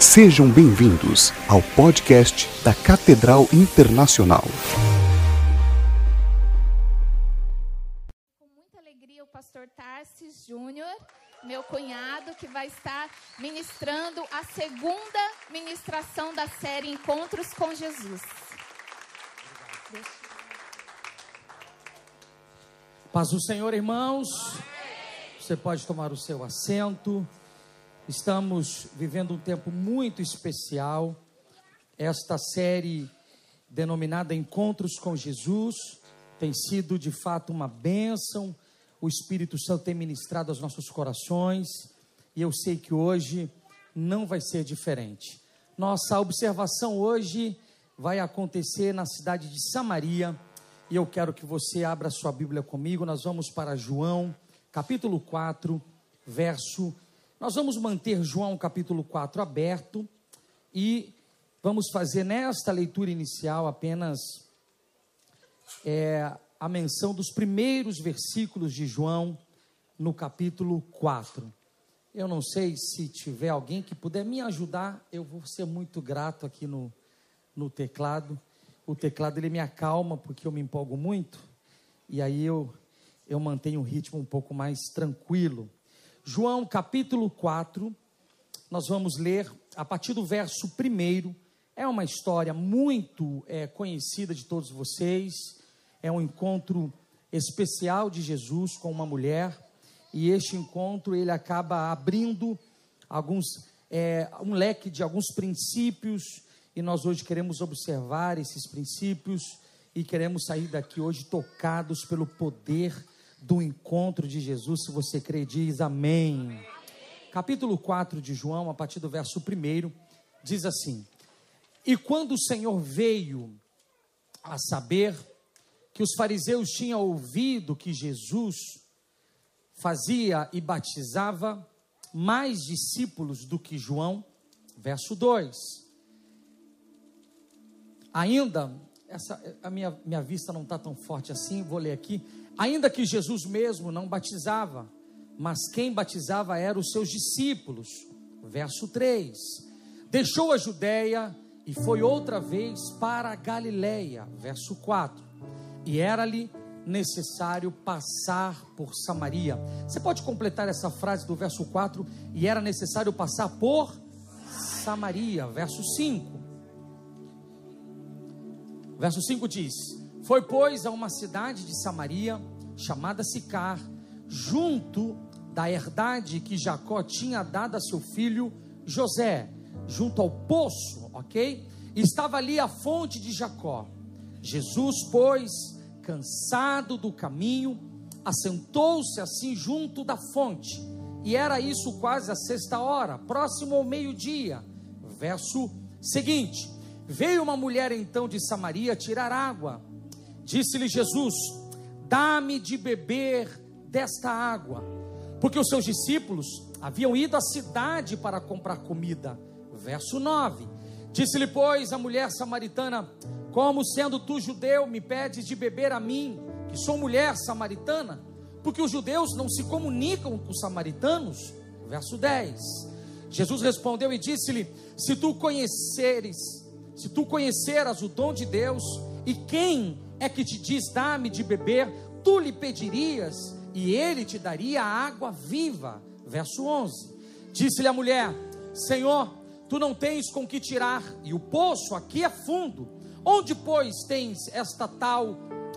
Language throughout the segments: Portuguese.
Sejam bem-vindos ao podcast da Catedral Internacional. Com muita alegria, o pastor Tarsis Júnior, meu cunhado, que vai estar ministrando a segunda ministração da série Encontros com Jesus. Paz do Senhor, irmãos. Você pode tomar o seu assento. Estamos vivendo um tempo muito especial. Esta série denominada Encontros com Jesus tem sido de fato uma bênção. O Espírito Santo tem ministrado aos nossos corações e eu sei que hoje não vai ser diferente. Nossa observação hoje vai acontecer na cidade de Samaria e eu quero que você abra sua Bíblia comigo. Nós vamos para João, capítulo 4, verso. Nós vamos manter João capítulo 4 aberto e vamos fazer nesta leitura inicial apenas é, a menção dos primeiros versículos de João no capítulo 4. Eu não sei se tiver alguém que puder me ajudar, eu vou ser muito grato aqui no, no teclado o teclado ele me acalma porque eu me empolgo muito e aí eu eu mantenho o ritmo um pouco mais tranquilo. João capítulo 4, nós vamos ler a partir do verso 1. É uma história muito é, conhecida de todos vocês. É um encontro especial de Jesus com uma mulher. E este encontro ele acaba abrindo alguns é, um leque de alguns princípios e nós hoje queremos observar esses princípios e queremos sair daqui hoje tocados pelo poder do encontro de Jesus. Se você crê, diz amém. amém. Capítulo 4 de João, a partir do verso 1, diz assim: E quando o Senhor veio a saber que os fariseus tinham ouvido que Jesus fazia e batizava mais discípulos do que João, verso 2 Ainda, essa, a minha, minha vista não está tão forte assim, vou ler aqui. Ainda que Jesus mesmo não batizava, mas quem batizava eram os seus discípulos. Verso 3: Deixou a Judéia e foi outra vez para a Galiléia. Verso 4: E era-lhe necessário passar por Samaria. Você pode completar essa frase do verso 4? E era necessário passar por Samaria. Verso 5: Verso 5 diz: Foi, pois, a uma cidade de Samaria, chamada Sicar, junto da herdade que Jacó tinha dado a seu filho José, junto ao poço, ok? Estava ali a fonte de Jacó. Jesus, pois, cansado do caminho, assentou-se assim junto da fonte, e era isso quase a sexta hora, próximo ao meio-dia. Verso seguinte: Veio uma mulher então de Samaria tirar água. Disse-lhe Jesus: Dá-me de beber desta água. Porque os seus discípulos haviam ido à cidade para comprar comida. Verso 9: Disse-lhe, pois, a mulher samaritana: Como sendo tu judeu, me pedes de beber a mim, que sou mulher samaritana? Porque os judeus não se comunicam com os samaritanos. Verso 10: Jesus respondeu e disse-lhe: Se tu conheceres se tu conheceras o dom de Deus, e quem é que te diz dá-me de beber, tu lhe pedirias, e ele te daria água viva. Verso 11: Disse-lhe a mulher: Senhor, tu não tens com que tirar, e o poço aqui é fundo. Onde, pois, tens esta tal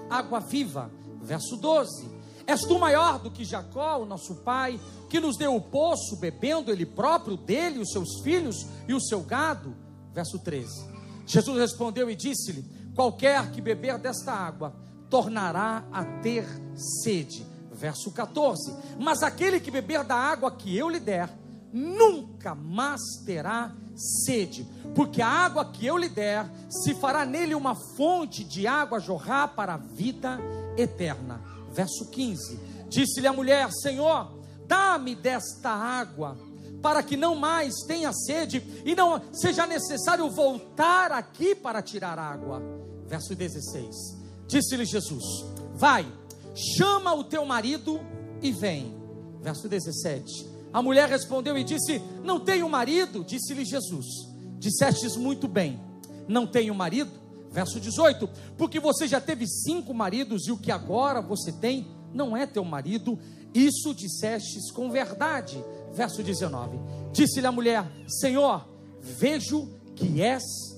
água viva? Verso 12: És tu maior do que Jacó, o nosso pai, que nos deu o poço, bebendo ele próprio dele, os seus filhos e o seu gado? Verso 13: Jesus respondeu e disse-lhe: Qualquer que beber desta água tornará a ter sede. Verso 14: Mas aquele que beber da água que eu lhe der, nunca mais terá sede, porque a água que eu lhe der se fará nele uma fonte de água jorrar para a vida eterna. Verso 15: Disse-lhe a mulher: Senhor, dá-me desta água para que não mais tenha sede e não seja necessário voltar aqui para tirar água. Verso 16: Disse-lhe Jesus: Vai, chama o teu marido e vem. Verso 17: A mulher respondeu e disse: Não tenho marido. Disse-lhe Jesus: Dissestes muito bem, não tenho marido. Verso 18: Porque você já teve cinco maridos e o que agora você tem não é teu marido. Isso dissestes com verdade. Verso 19: Disse-lhe a mulher: Senhor, vejo que és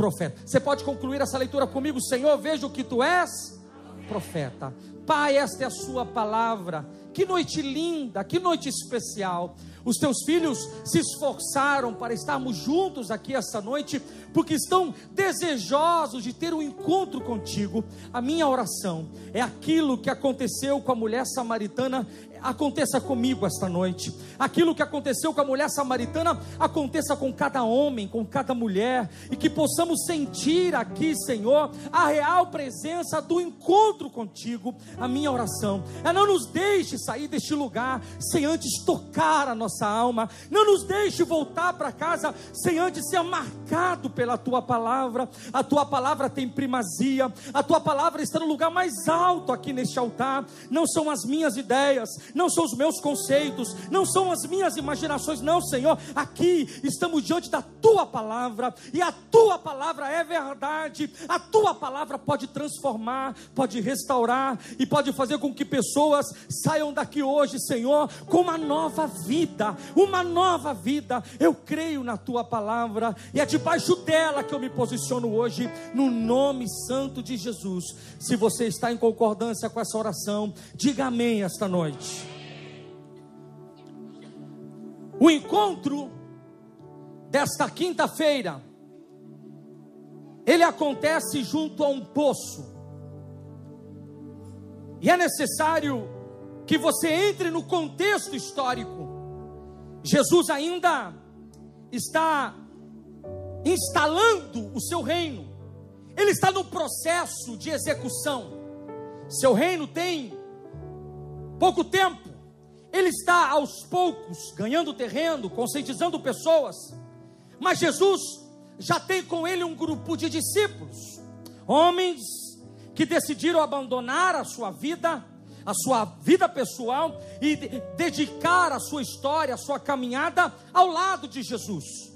profeta. Você pode concluir essa leitura comigo? Senhor, vejo que tu és profeta. Pai, esta é a sua palavra. Que noite linda, que noite especial. Os teus filhos se esforçaram para estarmos juntos aqui esta noite, porque estão desejosos de ter um encontro contigo. A minha oração é aquilo que aconteceu com a mulher samaritana aconteça comigo esta noite. Aquilo que aconteceu com a mulher samaritana aconteça com cada homem, com cada mulher, e que possamos sentir aqui, Senhor, a real presença do encontro contigo. A minha oração é não nos deixe sair deste lugar sem antes tocar a nossa alma, não nos deixe voltar para casa sem antes ser marcado pela tua palavra. A tua palavra tem primazia, a tua palavra está no lugar mais alto aqui neste altar. Não são as minhas ideias, não são os meus conceitos, não são as minhas imaginações, não, Senhor. Aqui estamos diante da tua palavra, e a tua palavra é verdade, a tua palavra pode transformar, pode restaurar e pode fazer com que pessoas saiam daqui hoje, Senhor, com uma nova vida, uma nova vida. Eu creio na tua palavra, e é debaixo dela que eu me posiciono hoje, no nome santo de Jesus. Se você está em concordância com essa oração, diga amém esta noite. O encontro desta quinta-feira, ele acontece junto a um poço. E é necessário que você entre no contexto histórico. Jesus ainda está instalando o seu reino. Ele está no processo de execução. Seu reino tem pouco tempo. Ele está aos poucos ganhando terreno, conscientizando pessoas. Mas Jesus já tem com ele um grupo de discípulos, homens que decidiram abandonar a sua vida, a sua vida pessoal e dedicar a sua história, a sua caminhada ao lado de Jesus.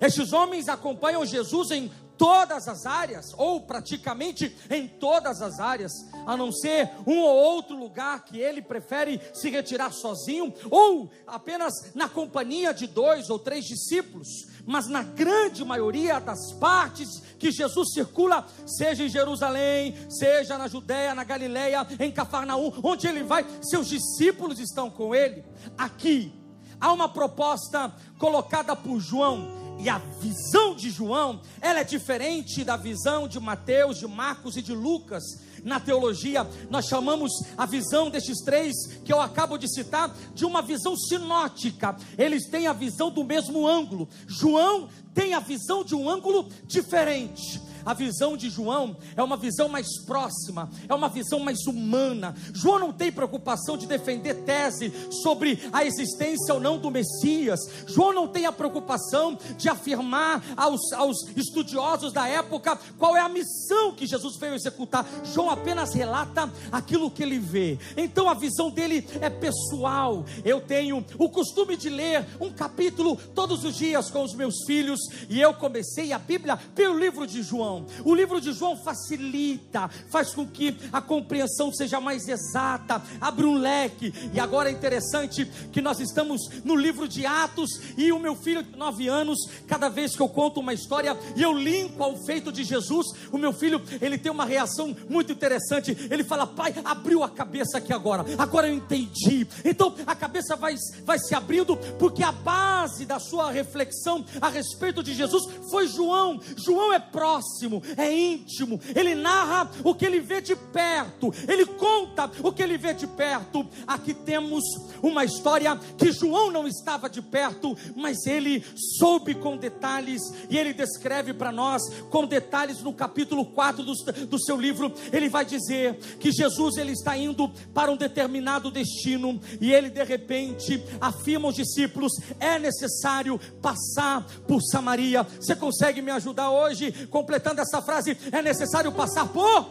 Estes homens acompanham Jesus em todas as áreas, ou praticamente em todas as áreas, a não ser um ou outro lugar que ele prefere se retirar sozinho, ou apenas na companhia de dois ou três discípulos, mas na grande maioria das partes que Jesus circula, seja em Jerusalém, seja na Judéia, na Galileia, em Cafarnaum, onde ele vai, seus discípulos estão com ele. Aqui há uma proposta colocada por João e a visão de João, ela é diferente da visão de Mateus, de Marcos e de Lucas. Na teologia, nós chamamos a visão destes três que eu acabo de citar de uma visão sinótica. Eles têm a visão do mesmo ângulo. João tem a visão de um ângulo diferente. A visão de João é uma visão mais próxima, é uma visão mais humana. João não tem preocupação de defender tese sobre a existência ou não do Messias. João não tem a preocupação de afirmar aos, aos estudiosos da época qual é a missão que Jesus veio executar. João apenas relata aquilo que ele vê. Então a visão dele é pessoal. Eu tenho o costume de ler um capítulo todos os dias com os meus filhos e eu comecei a Bíblia pelo livro de João. João. O livro de João facilita, faz com que a compreensão seja mais exata, abre um leque. E agora é interessante que nós estamos no livro de Atos e o meu filho de nove anos, cada vez que eu conto uma história e eu limpo ao feito de Jesus, o meu filho ele tem uma reação muito interessante. Ele fala: Pai, abriu a cabeça aqui agora. Agora eu entendi. Então a cabeça vai, vai se abrindo porque a base da sua reflexão a respeito de Jesus foi João. João é próximo próximo, é íntimo. Ele narra o que ele vê de perto, ele conta o que ele vê de perto. Aqui temos uma história que João não estava de perto, mas ele soube com detalhes e ele descreve para nós com detalhes no capítulo 4 do, do seu livro. Ele vai dizer que Jesus ele está indo para um determinado destino e ele de repente afirma aos discípulos: é necessário passar por Samaria. Você consegue me ajudar hoje completando essa frase, é necessário passar por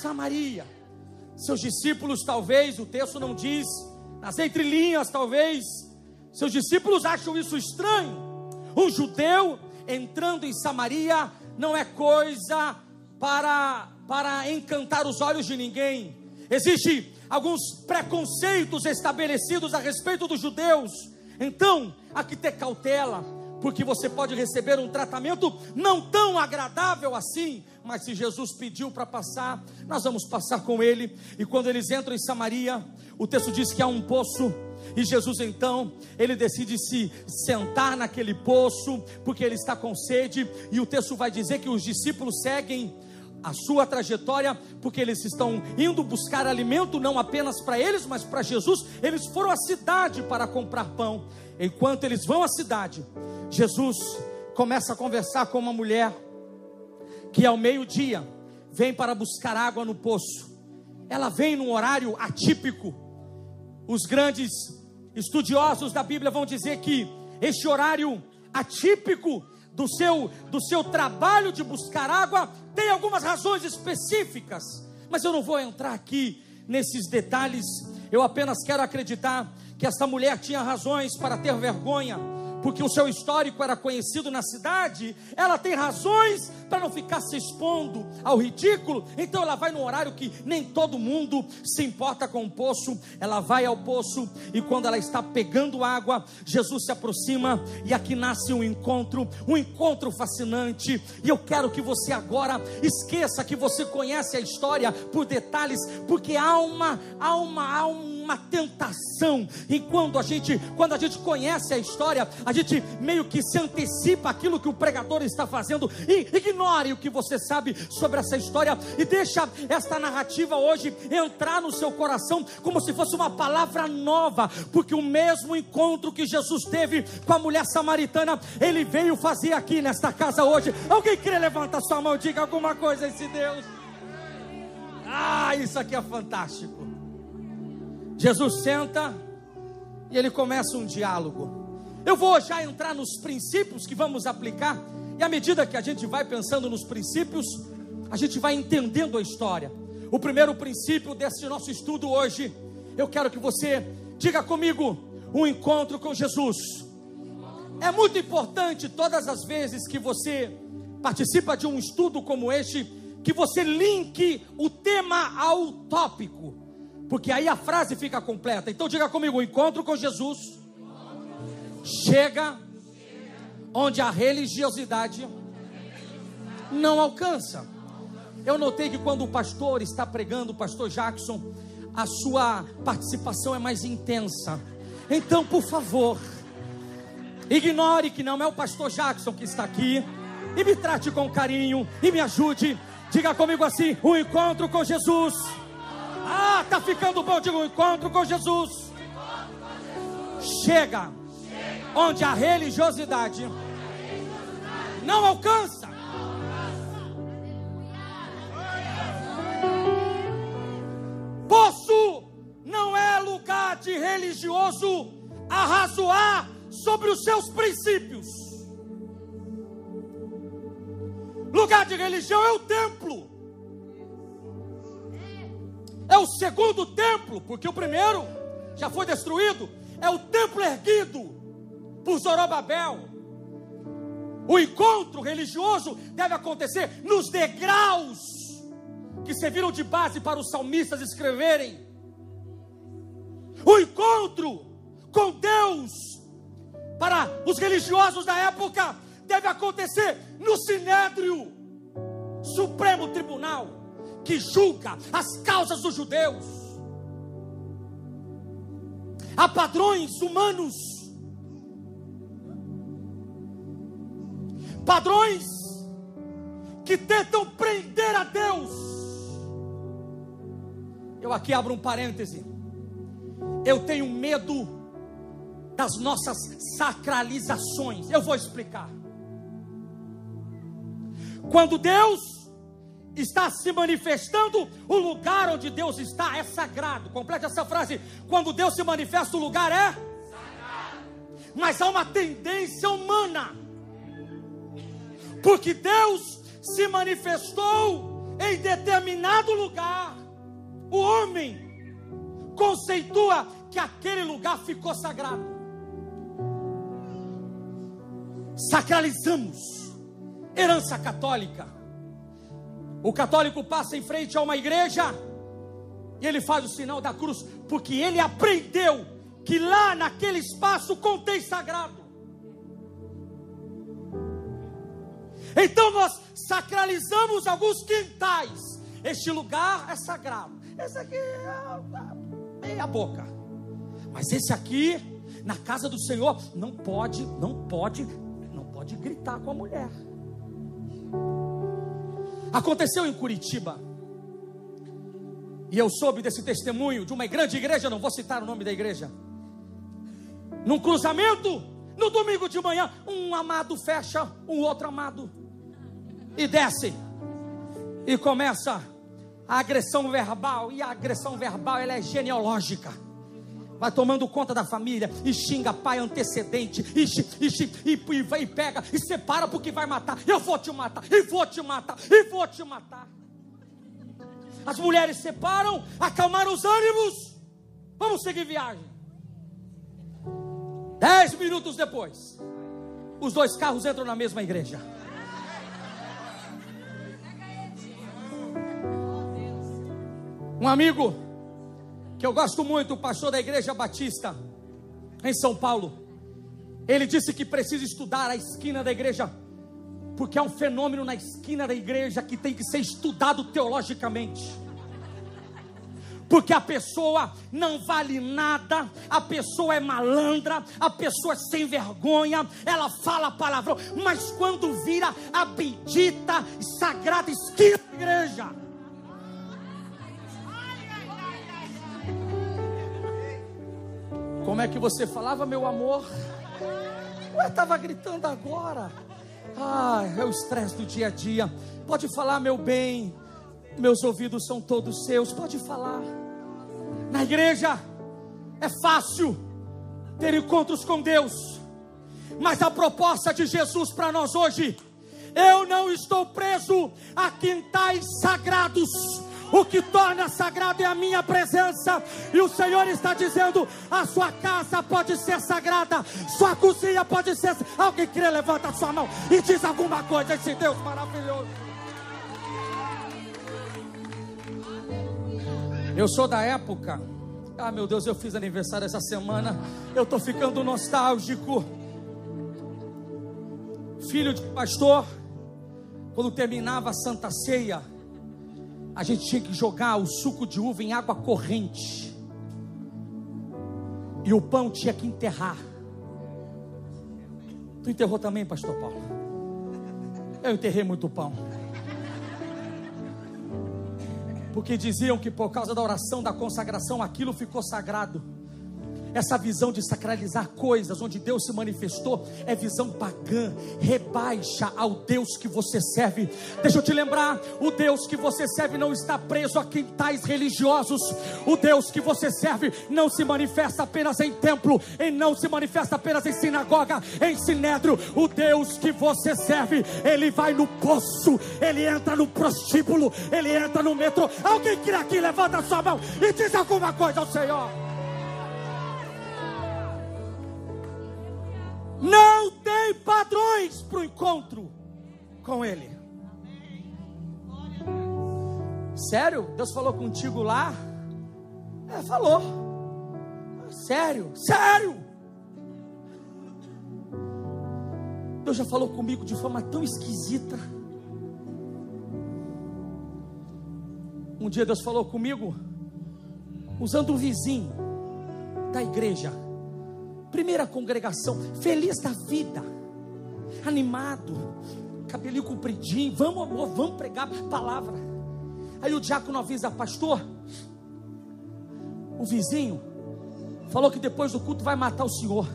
Samaria. Seus discípulos, talvez, o texto não diz, nas entrelinhas, talvez, Seus discípulos acham isso estranho. Um judeu entrando em Samaria não é coisa para, para encantar os olhos de ninguém. Existem alguns preconceitos estabelecidos a respeito dos judeus. Então, há que ter cautela, porque você pode receber um tratamento não tão agradável assim. Mas se Jesus pediu para passar, nós vamos passar com ele. E quando eles entram em Samaria, o texto diz que há um poço e Jesus então, ele decide se sentar naquele poço, porque ele está com sede, e o texto vai dizer que os discípulos seguem a sua trajetória, porque eles estão indo buscar alimento não apenas para eles, mas para Jesus. Eles foram à cidade para comprar pão. Enquanto eles vão à cidade, Jesus começa a conversar com uma mulher que ao meio-dia vem para buscar água no poço. Ela vem num horário atípico. Os grandes estudiosos da Bíblia vão dizer que este horário atípico do seu, do seu trabalho de buscar água tem algumas razões específicas, mas eu não vou entrar aqui nesses detalhes. Eu apenas quero acreditar que essa mulher tinha razões para ter vergonha porque o seu histórico era conhecido na cidade, ela tem razões para não ficar se expondo ao ridículo. Então ela vai no horário que nem todo mundo se importa com o poço. Ela vai ao poço e quando ela está pegando água, Jesus se aproxima e aqui nasce um encontro, um encontro fascinante. E eu quero que você agora esqueça que você conhece a história por detalhes, porque há uma, há uma, há um uma tentação. E quando a gente, quando a gente conhece a história, a gente meio que se antecipa aquilo que o pregador está fazendo e ignore o que você sabe sobre essa história e deixa esta narrativa hoje entrar no seu coração como se fosse uma palavra nova, porque o mesmo encontro que Jesus teve com a mulher samaritana, ele veio fazer aqui nesta casa hoje. Alguém quer levantar sua mão, diga alguma coisa a esse Deus. Ah, isso aqui é fantástico. Jesus senta e ele começa um diálogo. Eu vou já entrar nos princípios que vamos aplicar, e à medida que a gente vai pensando nos princípios, a gente vai entendendo a história. O primeiro princípio desse nosso estudo hoje, eu quero que você diga comigo: um encontro com Jesus. É muito importante todas as vezes que você participa de um estudo como este, que você linke o tema ao tópico porque aí a frase fica completa. Então diga comigo: o encontro com Jesus chega onde a religiosidade não alcança. Eu notei que quando o pastor está pregando, o pastor Jackson, a sua participação é mais intensa. Então, por favor, ignore que não é o pastor Jackson que está aqui e me trate com carinho e me ajude. Diga comigo assim: o encontro com Jesus ah, tá ficando bom. Diga um encontro com Jesus. Chega onde a religiosidade não alcança. Poço não é lugar de religioso arrazoar sobre os seus princípios. Lugar de religião é o templo é o segundo templo, porque o primeiro já foi destruído, é o templo erguido por Zorobabel. O encontro religioso deve acontecer nos degraus que serviram de base para os salmistas escreverem. O encontro com Deus para os religiosos da época deve acontecer no Sinédrio, Supremo Tribunal que julga as causas dos judeus. Há padrões humanos, padrões que tentam prender a Deus. Eu aqui abro um parêntese. Eu tenho medo das nossas sacralizações. Eu vou explicar. Quando Deus está se manifestando, o lugar onde Deus está é sagrado. Complete essa frase. Quando Deus se manifesta, o lugar é sagrado. Mas há uma tendência humana. Porque Deus se manifestou em determinado lugar. O homem conceitua que aquele lugar ficou sagrado. sacralizamos herança católica. O católico passa em frente a uma igreja e ele faz o sinal da cruz, porque ele aprendeu que lá naquele espaço contém sagrado. Então nós sacralizamos alguns quintais. Este lugar é sagrado. Esse aqui é meia boca. Mas esse aqui, na casa do Senhor, não pode, não pode, não pode gritar com a mulher. Aconteceu em Curitiba. E eu soube desse testemunho de uma grande igreja, não vou citar o nome da igreja. Num cruzamento, no domingo de manhã, um amado fecha um outro amado e desce e começa a agressão verbal e a agressão verbal ela é genealógica. Vai tomando conta da família e xinga pai antecedente e, e, e, e, e pega e separa porque vai matar. Eu vou te matar e vou te matar e vou te matar. As mulheres separam acalmaram os ânimos. Vamos seguir viagem. Dez minutos depois os dois carros entram na mesma igreja Um amigo que eu gosto muito, pastor da Igreja Batista em São Paulo, ele disse que precisa estudar a esquina da igreja, porque há um fenômeno na esquina da igreja que tem que ser estudado teologicamente. Porque a pessoa não vale nada, a pessoa é malandra, a pessoa é sem vergonha, ela fala palavrão, mas quando vira a bendita sagrada esquina da igreja, Como é que você falava, meu amor? Ué, estava gritando agora. Ah, é o estresse do dia a dia. Pode falar, meu bem. Meus ouvidos são todos seus. Pode falar. Na igreja é fácil ter encontros com Deus. Mas a proposta de Jesus para nós hoje, eu não estou preso a quintais sagrados o que torna sagrado é a minha presença. E o Senhor está dizendo: a sua casa pode ser sagrada, sua cozinha pode ser. Alguém crê, levanta a sua mão e diz alguma coisa esse Deus maravilhoso. Eu sou da época. Ah, meu Deus, eu fiz aniversário essa semana. Eu estou ficando nostálgico. Filho de pastor, quando terminava a Santa Ceia, a gente tinha que jogar o suco de uva em água corrente. E o pão tinha que enterrar. Tu enterrou também, pastor Paulo? Eu enterrei muito pão. Porque diziam que por causa da oração da consagração aquilo ficou sagrado. Essa visão de sacralizar coisas onde Deus se manifestou é visão pagã, rebaixa ao Deus que você serve. Deixa eu te lembrar: o Deus que você serve não está preso a quintais religiosos. O Deus que você serve não se manifesta apenas em templo, e não se manifesta apenas em sinagoga, em sinédrio. O Deus que você serve, ele vai no poço, ele entra no prostíbulo, ele entra no metrô. Alguém que aqui levanta a sua mão e diz alguma coisa ao Senhor. Padrões para o encontro com Ele. Sério? Deus falou contigo lá? É, falou. Sério? Sério? Deus já falou comigo de forma tão esquisita. Um dia Deus falou comigo usando um vizinho da igreja Primeira congregação, feliz da vida, animado, cabelinho compridinho, vamos amor, vamos pregar palavra. Aí o diácono avisa, pastor, o vizinho falou que depois do culto vai matar o senhor.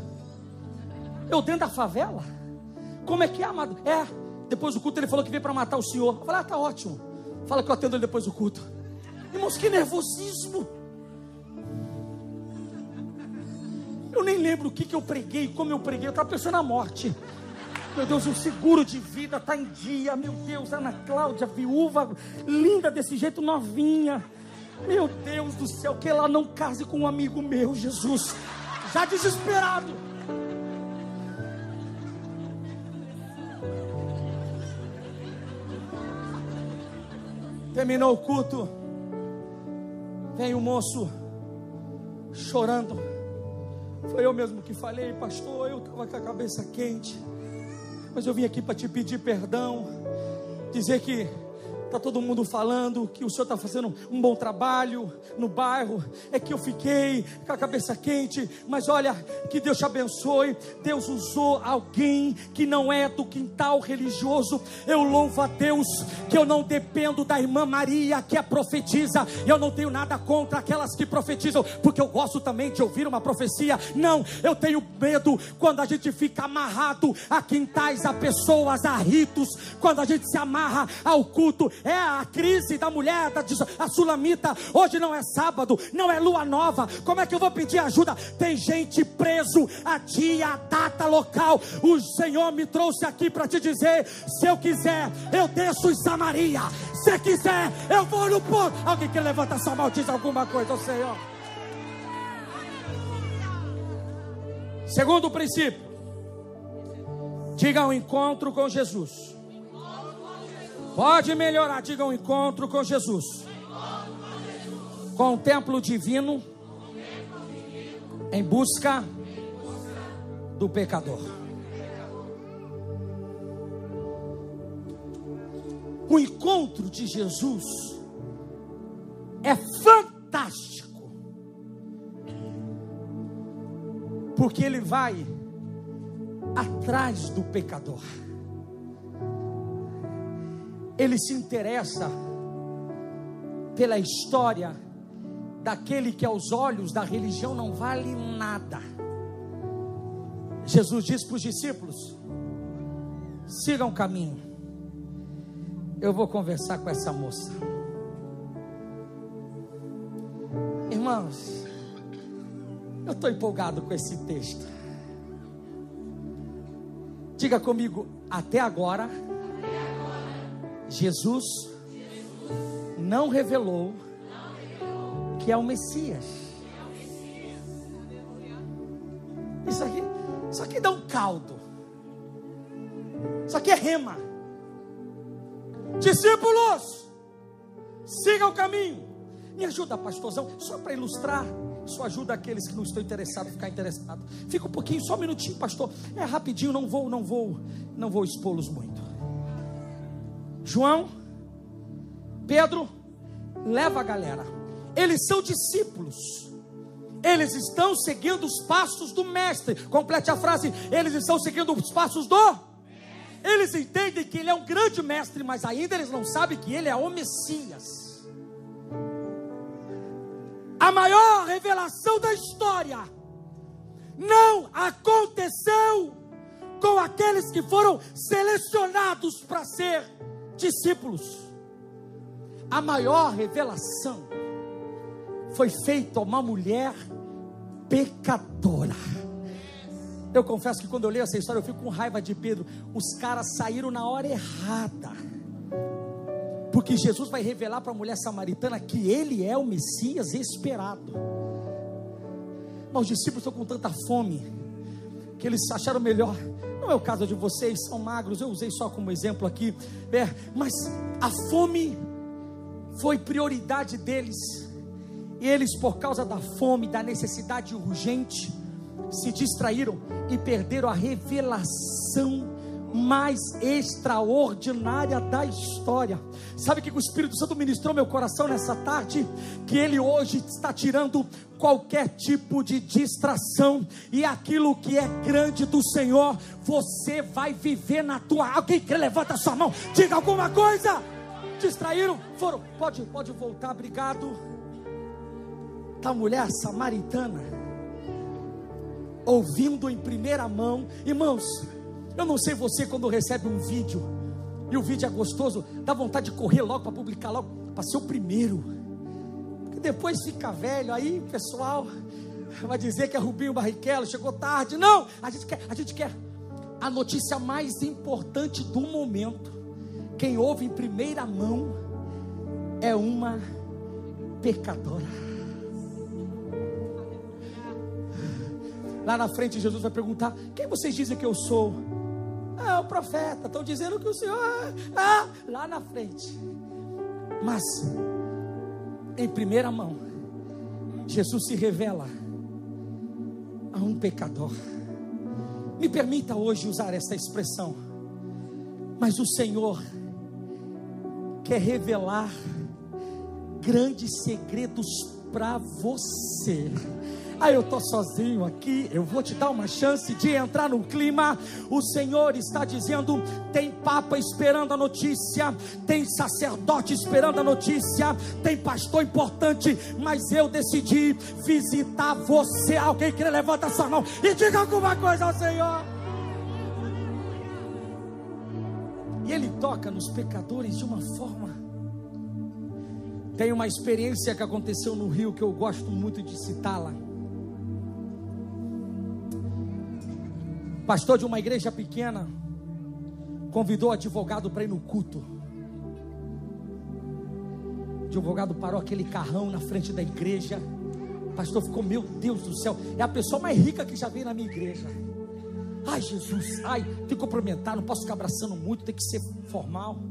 Eu dentro da favela? Como é que é, amado? É, depois do culto ele falou que veio para matar o senhor. Eu falei, ah, tá ótimo. Fala que eu atendo ele depois do culto. Irmãos, que nervosismo. Eu nem lembro o que, que eu preguei, como eu preguei. Eu estava pensando na morte meu Deus, o seguro de vida está em dia, meu Deus, Ana Cláudia, viúva, linda desse jeito, novinha. Meu Deus do céu, que ela não case com um amigo meu, Jesus. Já desesperado. Terminou o culto. Vem o moço chorando. Foi eu mesmo que falei, pastor. Eu estava com a cabeça quente. Mas eu vim aqui para te pedir perdão. Dizer que Está todo mundo falando que o senhor está fazendo um bom trabalho no bairro. É que eu fiquei com a cabeça quente. Mas olha, que Deus te abençoe. Deus usou alguém que não é do quintal religioso. Eu louvo a Deus que eu não dependo da irmã Maria, que é profetiza. Eu não tenho nada contra aquelas que profetizam, porque eu gosto também de ouvir uma profecia. Não, eu tenho medo quando a gente fica amarrado a quintais, a pessoas, a ritos. Quando a gente se amarra ao culto é a crise da mulher, da a sulamita. Hoje não é sábado, não é lua nova. Como é que eu vou pedir ajuda? Tem gente preso a dia, a data, local. O Senhor me trouxe aqui para te dizer: se eu quiser, eu desço em Samaria. Se quiser, eu vou no ponto. Alguém que levanta essa mão diz alguma coisa, ao Senhor. Segundo princípio, diga um encontro com Jesus. Pode melhorar, diga um encontro com Jesus. Com o templo divino em busca do pecador. O encontro de Jesus é fantástico. Porque ele vai atrás do pecador ele se interessa pela história daquele que aos olhos da religião não vale nada. Jesus disse para os discípulos: sigam o caminho, eu vou conversar com essa moça. Irmãos, eu estou empolgado com esse texto. Diga comigo, até agora Jesus não revelou que é o Messias. Isso aqui, isso aqui dá um caldo. Isso aqui é rema. Discípulos, sigam o caminho. Me ajuda, pastorzão, só para ilustrar. Isso ajuda aqueles que não estão interessados ficar interessados. Fica um pouquinho, só um minutinho, pastor. É rapidinho, não vou, não vou, não vou expô-los muito. João, Pedro, leva a galera. Eles são discípulos. Eles estão seguindo os passos do mestre. Complete a frase. Eles estão seguindo os passos do eles entendem que ele é um grande mestre, mas ainda eles não sabem que ele é o Messias. A maior revelação da história não aconteceu com aqueles que foram selecionados para ser discípulos. A maior revelação foi feita a uma mulher pecadora. Eu confesso que quando eu leio essa história, eu fico com raiva de Pedro. Os caras saíram na hora errada. Porque Jesus vai revelar para a mulher samaritana que ele é o Messias esperado. Mas os discípulos estão com tanta fome que eles acharam melhor. Não é o caso de vocês, são magros, eu usei só como exemplo aqui, é, mas a fome foi prioridade deles, e eles, por causa da fome, da necessidade urgente, se distraíram e perderam a revelação mais extraordinária da história. Sabe que o Espírito Santo ministrou meu coração nessa tarde? Que ele hoje está tirando qualquer tipo de distração e aquilo que é grande do Senhor, você vai viver na tua. Alguém que levanta a sua mão, diga alguma coisa. Distraíram? Foram. Pode, pode voltar, obrigado. A mulher samaritana, ouvindo em primeira mão, irmãos eu não sei você quando recebe um vídeo e o vídeo é gostoso, dá vontade de correr logo para publicar logo, para ser o primeiro. Porque depois fica velho, aí pessoal vai dizer que é Rubinho Barrichello, chegou tarde. Não, a gente quer, a gente quer a notícia mais importante do momento. Quem ouve em primeira mão é uma pecadora. Lá na frente Jesus vai perguntar: Quem vocês dizem que eu sou? É o profeta. Estão dizendo que o Senhor. Ah, lá na frente. Mas, em primeira mão, Jesus se revela a um pecador. Me permita hoje usar essa expressão, mas o Senhor quer revelar grandes segredos para você. Ah, eu estou sozinho aqui, eu vou te dar uma chance de entrar no clima. O Senhor está dizendo: tem papa esperando a notícia, tem sacerdote esperando a notícia, tem pastor importante, mas eu decidi visitar você. Alguém que levanta sua mão e diga alguma coisa ao Senhor. E Ele toca nos pecadores de uma forma. Tem uma experiência que aconteceu no Rio que eu gosto muito de citá-la. Pastor de uma igreja pequena convidou o advogado para ir no culto. O advogado parou aquele carrão na frente da igreja. O pastor ficou, meu Deus do céu, é a pessoa mais rica que já veio na minha igreja. Ai, Jesus, ai, tem que cumprimentar, não posso ficar abraçando muito, tem que ser formal.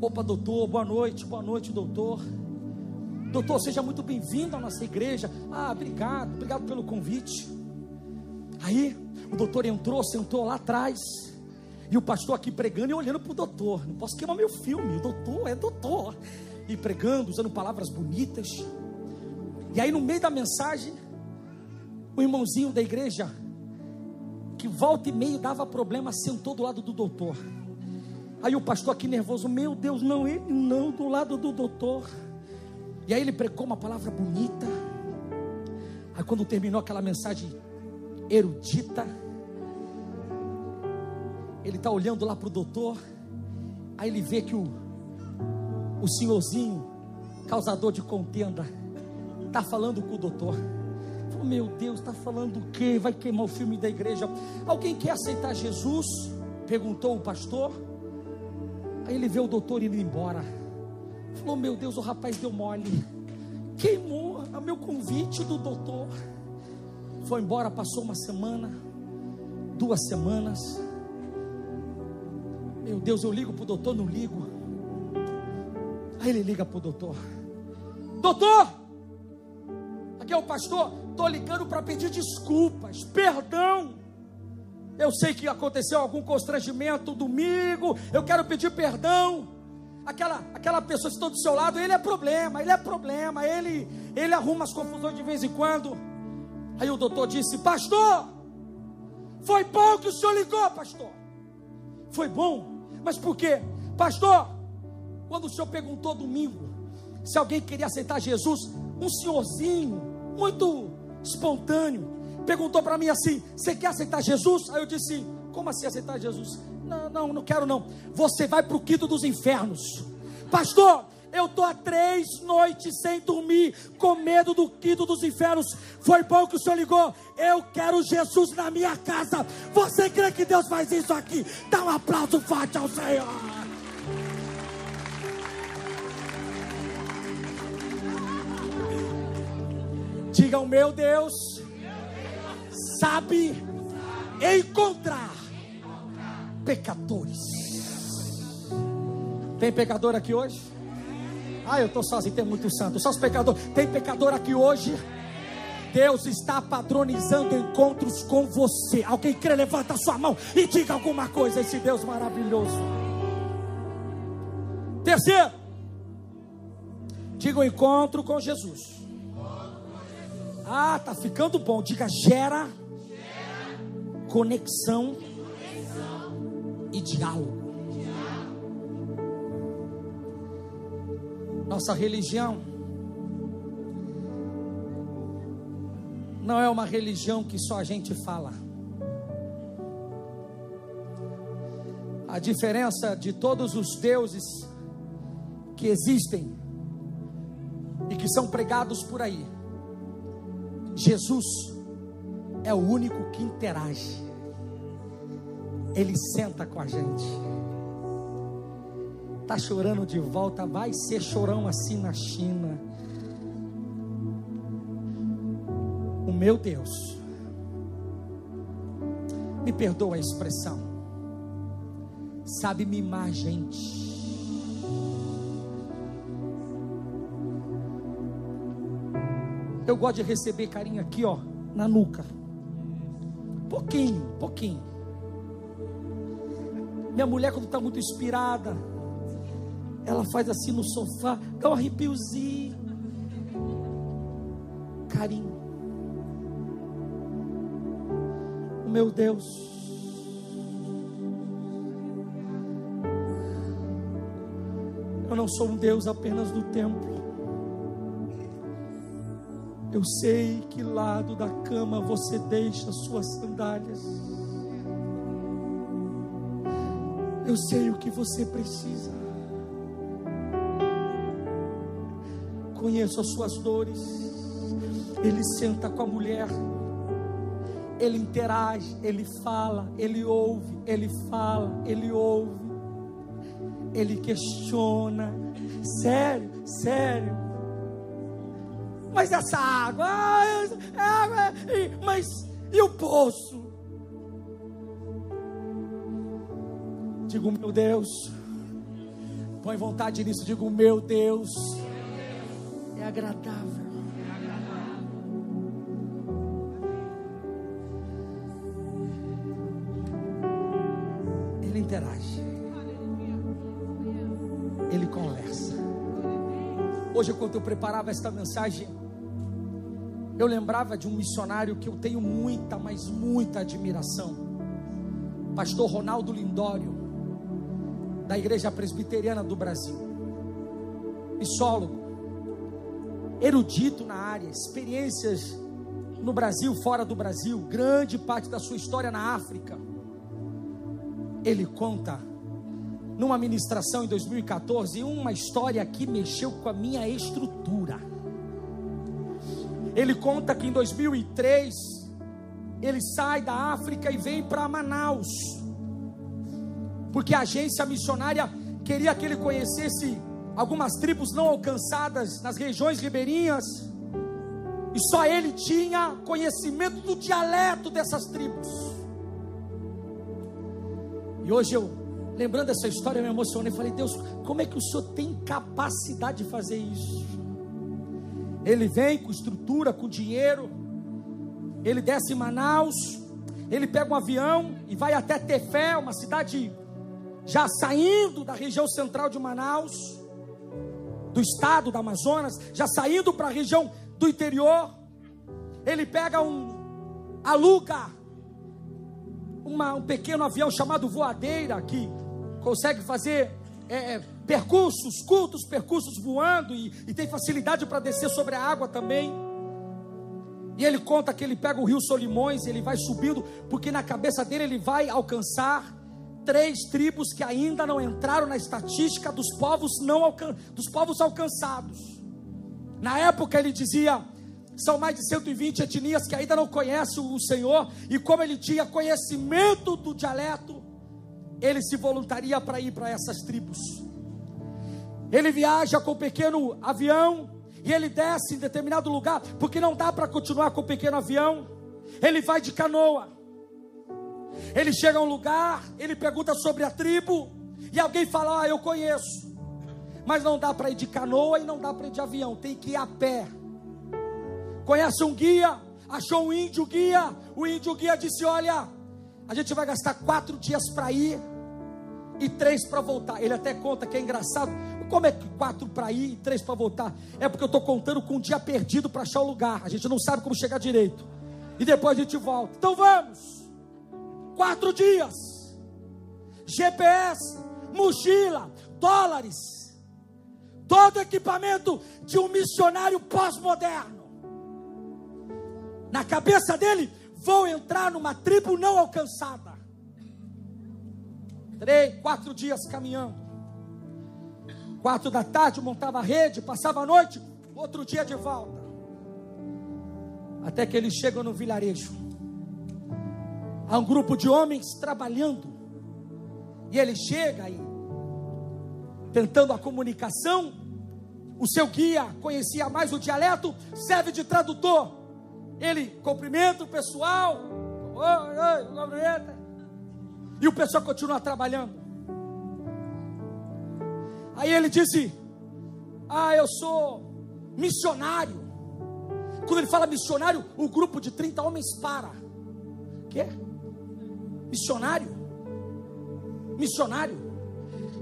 Opa, doutor, boa noite, boa noite, doutor. Doutor, seja muito bem-vindo à nossa igreja. Ah, obrigado, obrigado pelo convite. Aí, o doutor entrou, sentou lá atrás. E o pastor aqui pregando e olhando para o doutor. Não posso queimar meu filme. O doutor é doutor. E pregando, usando palavras bonitas. E aí, no meio da mensagem, o irmãozinho da igreja, que volta e meio dava problema, sentou do lado do doutor. Aí o pastor aqui nervoso, meu Deus, não, ele não, do lado do doutor. E aí ele pregou uma palavra bonita. Aí quando terminou aquela mensagem erudita. Ele está olhando lá para o doutor. Aí ele vê que o, o senhorzinho, causador de contenda, está falando com o doutor. Falou, meu Deus, está falando o quê? Vai queimar o filme da igreja. Alguém quer aceitar Jesus? Perguntou o pastor. Aí ele vê o doutor indo embora. Falou, meu Deus, o rapaz deu mole. Queimou o meu convite do doutor. Foi embora, passou uma semana, duas semanas. Meu Deus, eu ligo para o doutor, não ligo. Aí ele liga para o doutor: Doutor, aqui é o pastor. Estou ligando para pedir desculpas, perdão. Eu sei que aconteceu algum constrangimento domingo. Eu quero pedir perdão. Aquela, aquela pessoa que está do seu lado, ele é problema, ele é problema, ele, ele arruma as confusões de vez em quando. Aí o doutor disse: Pastor, foi bom que o senhor ligou, pastor. Foi bom, mas por quê? Pastor, quando o senhor perguntou domingo se alguém queria aceitar Jesus, um senhorzinho, muito espontâneo, perguntou para mim assim: Você quer aceitar Jesus? Aí eu disse: Como assim aceitar Jesus? Não, não, não quero não. Você vai para o quinto dos infernos, pastor. Eu estou há três noites sem dormir, com medo do quinto dos infernos. Foi bom que o Senhor ligou. Eu quero Jesus na minha casa. Você crê que Deus faz isso aqui? Dá um aplauso forte ao Senhor. Diga o meu Deus, sabe encontrar pecadores. Tem pecador aqui hoje? Ah, eu estou sozinho, tem muito santo. Só os pecadores. Tem pecador aqui hoje? Deus está padronizando encontros com você. Alguém crê, levanta a sua mão e diga alguma coisa. Esse Deus maravilhoso. Terceiro, diga o encontro com Jesus. Ah, tá ficando bom. Diga gera, conexão e diálogo. Nossa religião não é uma religião que só a gente fala. A diferença de todos os deuses que existem e que são pregados por aí, Jesus é o único que interage. Ele senta com a gente. Está chorando de volta, vai ser chorão assim na China. O meu Deus, me perdoa a expressão, sabe mimar gente. Eu gosto de receber carinho aqui, ó, na nuca. Pouquinho, pouquinho. Minha mulher, quando está muito inspirada, ela faz assim no sofá, dá um arrepiozinho. Carinho. Meu Deus. Eu não sou um Deus apenas do templo. Eu sei que lado da cama você deixa suas sandálias. Eu sei o que você precisa. Conheço as suas dores. Ele senta com a mulher. Ele interage, ele fala, ele ouve, ele fala, ele ouve. Ele questiona. Sério, sério. Mas essa água, é água, mas e o poço? Digo, meu Deus. Põe vontade nisso, digo, meu Deus. É agradável. Ele interage. Ele conversa. Hoje, quando eu preparava esta mensagem, eu lembrava de um missionário que eu tenho muita, mas muita admiração. Pastor Ronaldo Lindório da Igreja Presbiteriana do Brasil. Psicólogo, erudito na área, experiências no Brasil, fora do Brasil, grande parte da sua história na África. Ele conta numa ministração em 2014 uma história que mexeu com a minha estrutura. Ele conta que em 2003 ele sai da África e vem para Manaus porque a agência missionária queria que ele conhecesse algumas tribos não alcançadas nas regiões ribeirinhas, e só ele tinha conhecimento do dialeto dessas tribos. E hoje eu, lembrando essa história, me emocionei e falei: Deus, como é que o Senhor tem capacidade de fazer isso? Ele vem com estrutura, com dinheiro, ele desce em Manaus, ele pega um avião e vai até Tefé, uma cidade já saindo da região central de Manaus, do estado do Amazonas, já saindo para a região do interior, ele pega um, aluga uma, um pequeno avião chamado voadeira, que consegue fazer é, é percursos, cultos, percursos voando e, e tem facilidade para descer sobre a água também. E ele conta que ele pega o rio Solimões, ele vai subindo, porque na cabeça dele ele vai alcançar três tribos que ainda não entraram na estatística dos povos não alcan dos povos alcançados. Na época ele dizia: são mais de 120 etnias que ainda não conhecem o Senhor, e como ele tinha conhecimento do dialeto, ele se voluntaria para ir para essas tribos. Ele viaja com um pequeno avião e ele desce em determinado lugar, porque não dá para continuar com o pequeno avião. Ele vai de canoa. Ele chega a um lugar, ele pergunta sobre a tribo, e alguém fala: Ah, eu conheço. Mas não dá para ir de canoa e não dá para ir de avião, tem que ir a pé. Conhece um guia, achou um índio guia, o índio guia disse: Olha, a gente vai gastar quatro dias para ir e três para voltar. Ele até conta que é engraçado. Como é que quatro para ir e três para voltar? É porque eu estou contando com um dia perdido para achar o lugar. A gente não sabe como chegar direito. E depois a gente volta. Então vamos quatro dias. GPS, mochila, dólares, todo equipamento de um missionário pós-moderno. Na cabeça dele, vou entrar numa tribo não alcançada. Três, quatro dias caminhando. Quatro da tarde montava a rede, passava a noite, outro dia de volta. Até que eles chegam no vilarejo. Há um grupo de homens trabalhando. E ele chega aí, tentando a comunicação. O seu guia conhecia mais o dialeto, serve de tradutor. Ele cumprimenta o pessoal. E o pessoal continua trabalhando. Aí ele disse: Ah, eu sou missionário Quando ele fala missionário, o grupo de 30 homens para. Quê? Missionário? Missionário?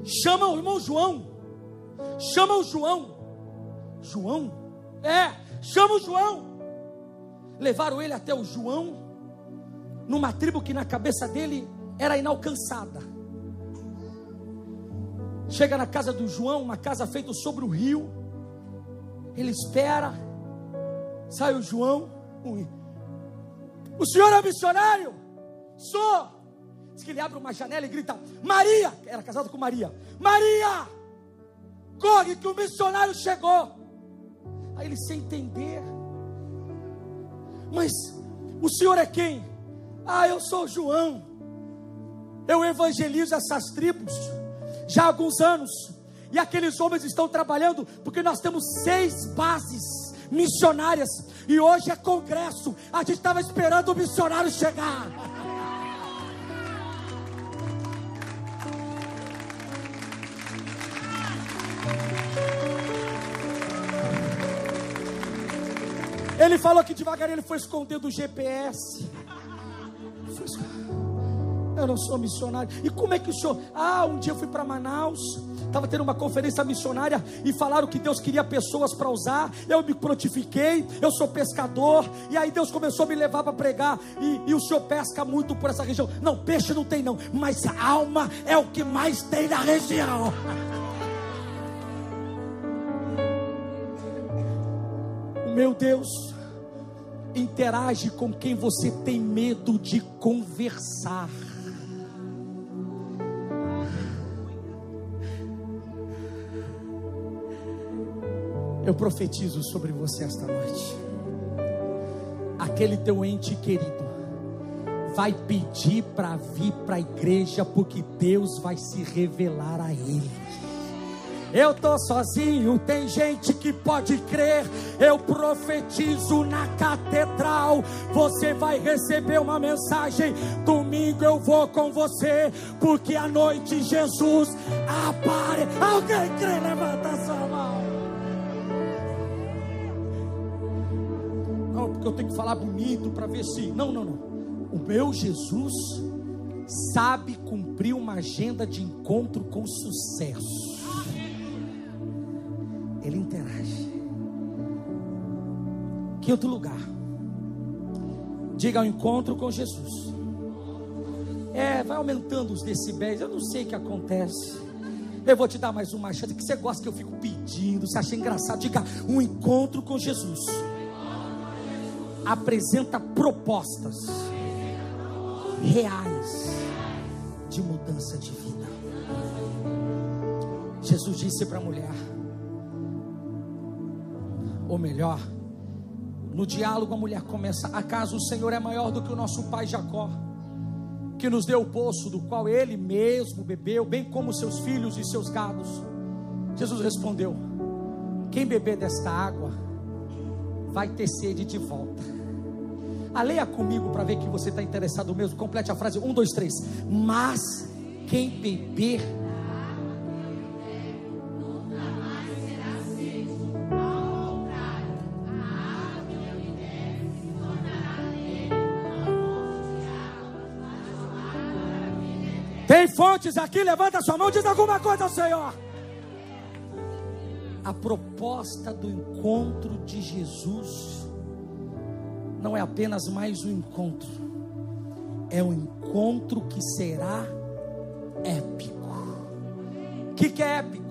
Chama o irmão João. Chama o João. João? É, chama o João. Levaram ele até o João, numa tribo que na cabeça dele era inalcançada. Chega na casa do João, uma casa feita sobre o rio. Ele espera. Sai o João. O senhor é missionário? Sou. Diz que ele abre uma janela e grita: Maria! Era casado com Maria. Maria! Corre que o missionário chegou. Aí ele sem entender. Mas o senhor é quem? Ah, eu sou João. Eu evangelizo essas tribos já há alguns anos. E aqueles homens estão trabalhando porque nós temos seis bases missionárias. E hoje é congresso. A gente estava esperando o missionário chegar. Ele falou que devagarinho ele foi escondendo o GPS. Eu não sou missionário. E como é que o senhor. Ah, um dia eu fui para Manaus. Estava tendo uma conferência missionária e falaram que Deus queria pessoas para usar. Eu me prontifiquei, eu sou pescador. E aí Deus começou a me levar para pregar. E, e, o senhor pesca muito por essa região. Não, peixe não tem, não. Mas alma é o que mais tem na região. Meu Deus, interage com quem você tem medo de conversar. Eu profetizo sobre você esta noite. Aquele teu ente querido vai pedir para vir para a igreja porque Deus vai se revelar a ele. Eu tô sozinho, tem gente que pode crer. Eu profetizo na catedral. Você vai receber uma mensagem. Domingo eu vou com você, porque à noite Jesus aparece. Alguém crê? Levanta sua mão. Não, porque eu tenho que falar bonito para ver se. Não, não, não. O meu Jesus sabe cumprir uma agenda de encontro com sucesso ele interage. Quinto lugar, diga ao encontro com Jesus. É, vai aumentando os decibéis, eu não sei o que acontece. Eu vou te dar mais uma chance que você gosta que eu fico pedindo, você acha engraçado. Diga um encontro com Jesus. Apresenta propostas reais de mudança de vida. Jesus disse para a mulher: ou melhor, no diálogo a mulher começa: Acaso o Senhor é maior do que o nosso pai Jacó, que nos deu o poço do qual ele mesmo bebeu, bem como seus filhos e seus gados? Jesus respondeu: Quem beber desta água vai ter sede de volta. A leia comigo para ver que você está interessado mesmo. Complete a frase: um, dois, três. Mas quem beber Fontes aqui, levanta sua mão, diz alguma coisa ao Senhor. A proposta do encontro de Jesus não é apenas mais um encontro, é um encontro que será épico. O que, que é épico?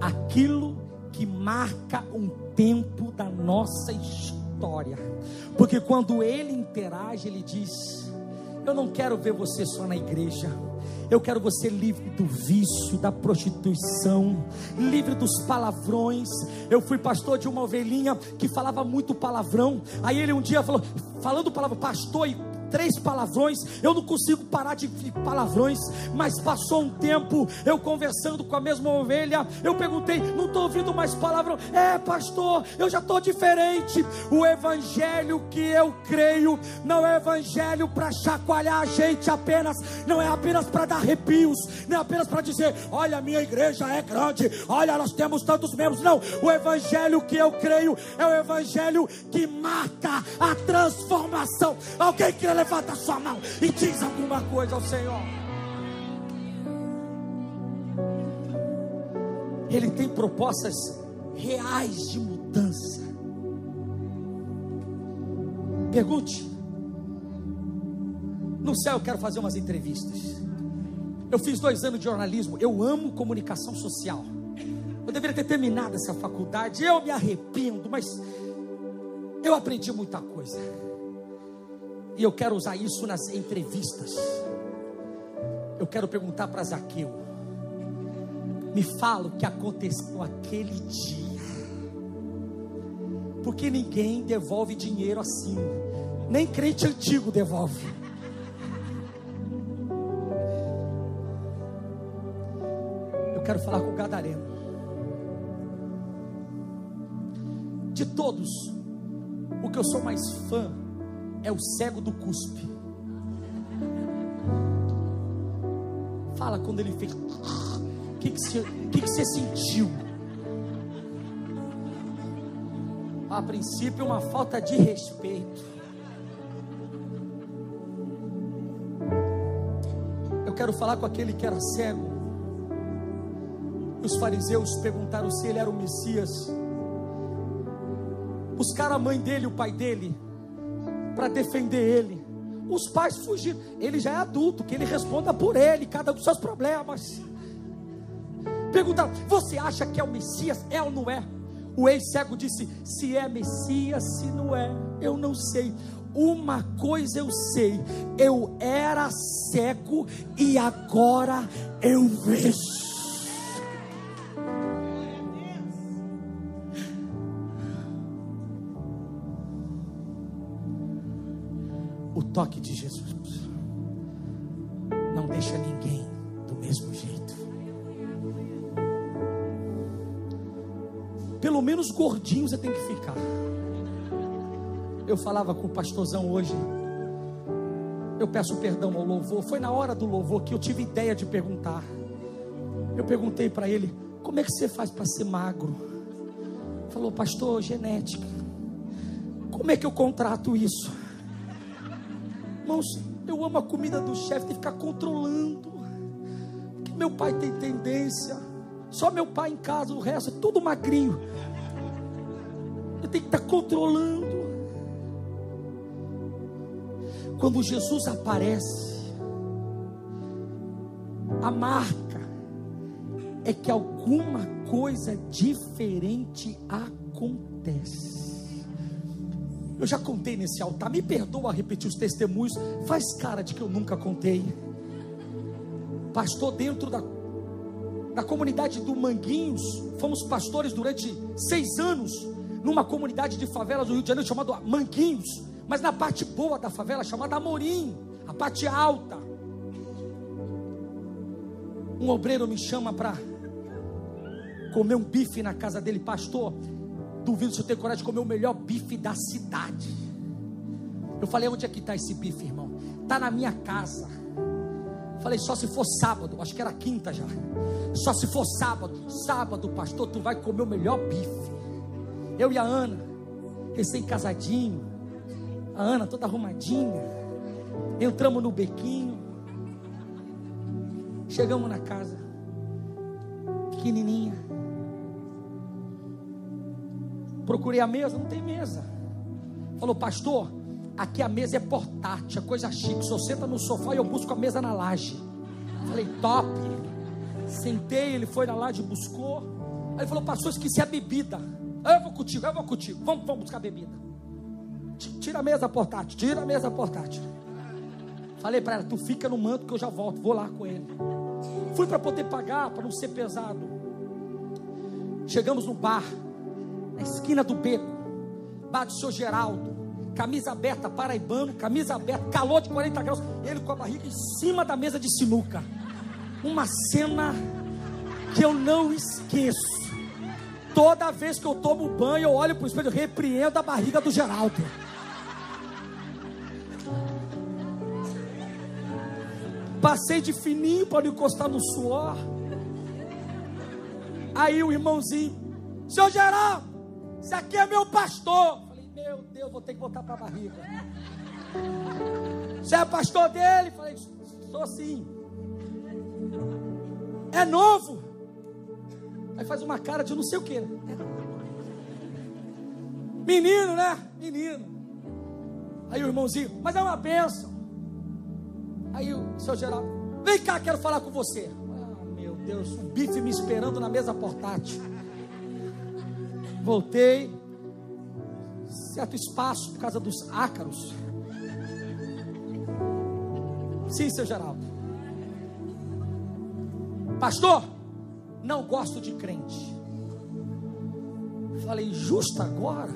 Aquilo que marca um tempo da nossa história. Porque quando ele interage, ele diz: Eu não quero ver você só na igreja. Eu quero você livre do vício, da prostituição, livre dos palavrões. Eu fui pastor de uma ovelhinha que falava muito palavrão. Aí ele um dia falou, falando palavrão, pastor, e três palavrões, eu não consigo parar de palavrões, mas passou um tempo, eu conversando com a mesma ovelha, eu perguntei, não estou ouvindo mais palavrão, é pastor, eu já estou diferente, o evangelho que eu creio, não é evangelho para chacoalhar a gente apenas, não é apenas para dar arrepios, não é apenas para dizer, olha minha igreja é grande, olha nós temos tantos membros, não, o evangelho que eu creio é o evangelho que marca a transformação, alguém que levanta a sua mão e diz alguma coisa ao Senhor. Ele tem propostas reais de mudança. Pergunte. No céu eu quero fazer umas entrevistas. Eu fiz dois anos de jornalismo. Eu amo comunicação social. Eu deveria ter terminado essa faculdade. Eu me arrependo, mas eu aprendi muita coisa. E eu quero usar isso nas entrevistas. Eu quero perguntar para Zaqueu. Me fala o que aconteceu aquele dia. Porque ninguém devolve dinheiro assim. Nem crente antigo devolve. Eu quero falar com o Gadareno. De todos, o que eu sou mais fã é o cego do cuspe. Fala quando ele fez. O que, que, você, que, que você sentiu? A princípio, uma falta de respeito. Eu quero falar com aquele que era cego. Os fariseus perguntaram se ele era o Messias. Buscaram a mãe dele, o pai dele para defender ele. Os pais fugiram. Ele já é adulto, que ele responda por ele, cada um dos seus problemas. Perguntaram: Você acha que é o Messias? É ou não é? O ex-cego disse: Se é Messias, se não é, eu não sei. Uma coisa eu sei: eu era cego e agora eu vejo. Toque de Jesus. Não deixa ninguém do mesmo jeito. Pelo menos gordinho você tem que ficar. Eu falava com o pastorzão hoje. Eu peço perdão ao louvor. Foi na hora do louvor que eu tive ideia de perguntar. Eu perguntei para ele: Como é que você faz para ser magro? Falou, pastor, genética. Como é que eu contrato isso? Irmãos, eu amo a comida do chefe, tem que ficar controlando. Porque meu pai tem tendência. Só meu pai em casa, o resto é tudo magrinho. Eu tenho que estar controlando. Quando Jesus aparece, a marca é que alguma coisa diferente acontece. Eu já contei nesse altar, me perdoa repetir os testemunhos, faz cara de que eu nunca contei. Pastor dentro da, da comunidade do Manguinhos, fomos pastores durante seis anos, numa comunidade de favelas do Rio de Janeiro chamada Manguinhos, mas na parte boa da favela chamada Amorim, a parte alta. Um obreiro me chama para comer um bife na casa dele, pastor. Duvido se eu tenho coragem de comer o melhor bife da cidade. Eu falei, onde é que está esse bife, irmão? Está na minha casa. Falei, só se for sábado, acho que era quinta já. Só se for sábado, sábado, pastor, tu vai comer o melhor bife. Eu e a Ana, recém-casadinho, a Ana toda arrumadinha. Entramos no bequinho. Chegamos na casa, pequenininha. Procurei a mesa, não tem mesa. Falou, pastor, aqui a mesa é portátil, é coisa chique. Só senta no sofá e eu busco a mesa na laje. Falei, top. Sentei, ele foi na laje, buscou. Aí ele falou, pastor, esqueci a bebida. Eu vou contigo, eu vou contigo. Vamos, vamos buscar a bebida. Tira a mesa portátil, tira a mesa portátil. Falei para ela, tu fica no manto que eu já volto, vou lá com ele. Fui para poder pagar, para não ser pesado. Chegamos no bar na esquina do beco, bar do seu Geraldo, camisa aberta, paraibano, camisa aberta, calor de 40 graus, ele com a barriga em cima da mesa de sinuca. Uma cena que eu não esqueço. Toda vez que eu tomo banho, eu olho para o espelho, repreendo a barriga do Geraldo. Passei de fininho para não encostar no suor. Aí o irmãozinho, seu Geraldo, esse aqui é meu pastor. Falei, meu Deus, vou ter que voltar para a barriga. Você é pastor dele? Falei, sou sim. É novo. Aí faz uma cara de não sei o que. Menino, né? Menino. Aí o irmãozinho, mas é uma benção. Aí o seu Geraldo, vem cá, quero falar com você. Ah, meu Deus, um bife me esperando na mesa portátil. Voltei, certo espaço por causa dos ácaros. Sim, seu Geraldo. Pastor, não gosto de crente. Falei, justo agora?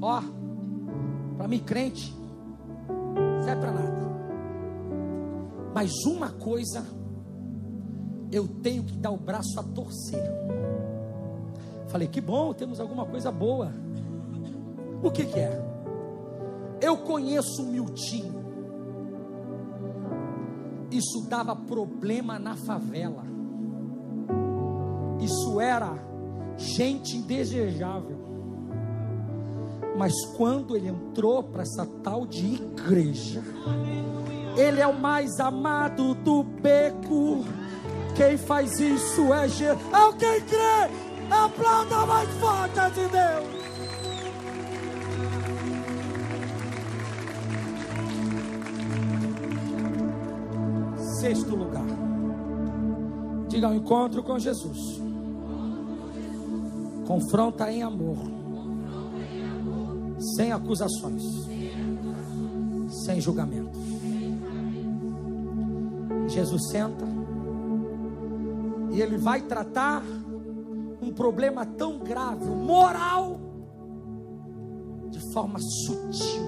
Ó, para mim, crente, serve para nada. Mas uma coisa, eu tenho que dar o braço a torcer. Falei, que bom, temos alguma coisa boa. O que, que é? Eu conheço o Miltinho. Isso dava problema na favela. Isso era gente indesejável. Mas quando ele entrou para essa tal de igreja, ele é o mais amado do beco. Quem faz isso é Jesus. Alguém crê? Aplauda mais forte de Deus. Sexto lugar. Diga ao encontro com Jesus. Confronta em amor. Sem acusações. Sem julgamento. Jesus senta. E ele vai tratar um problema tão grave, moral, de forma sutil.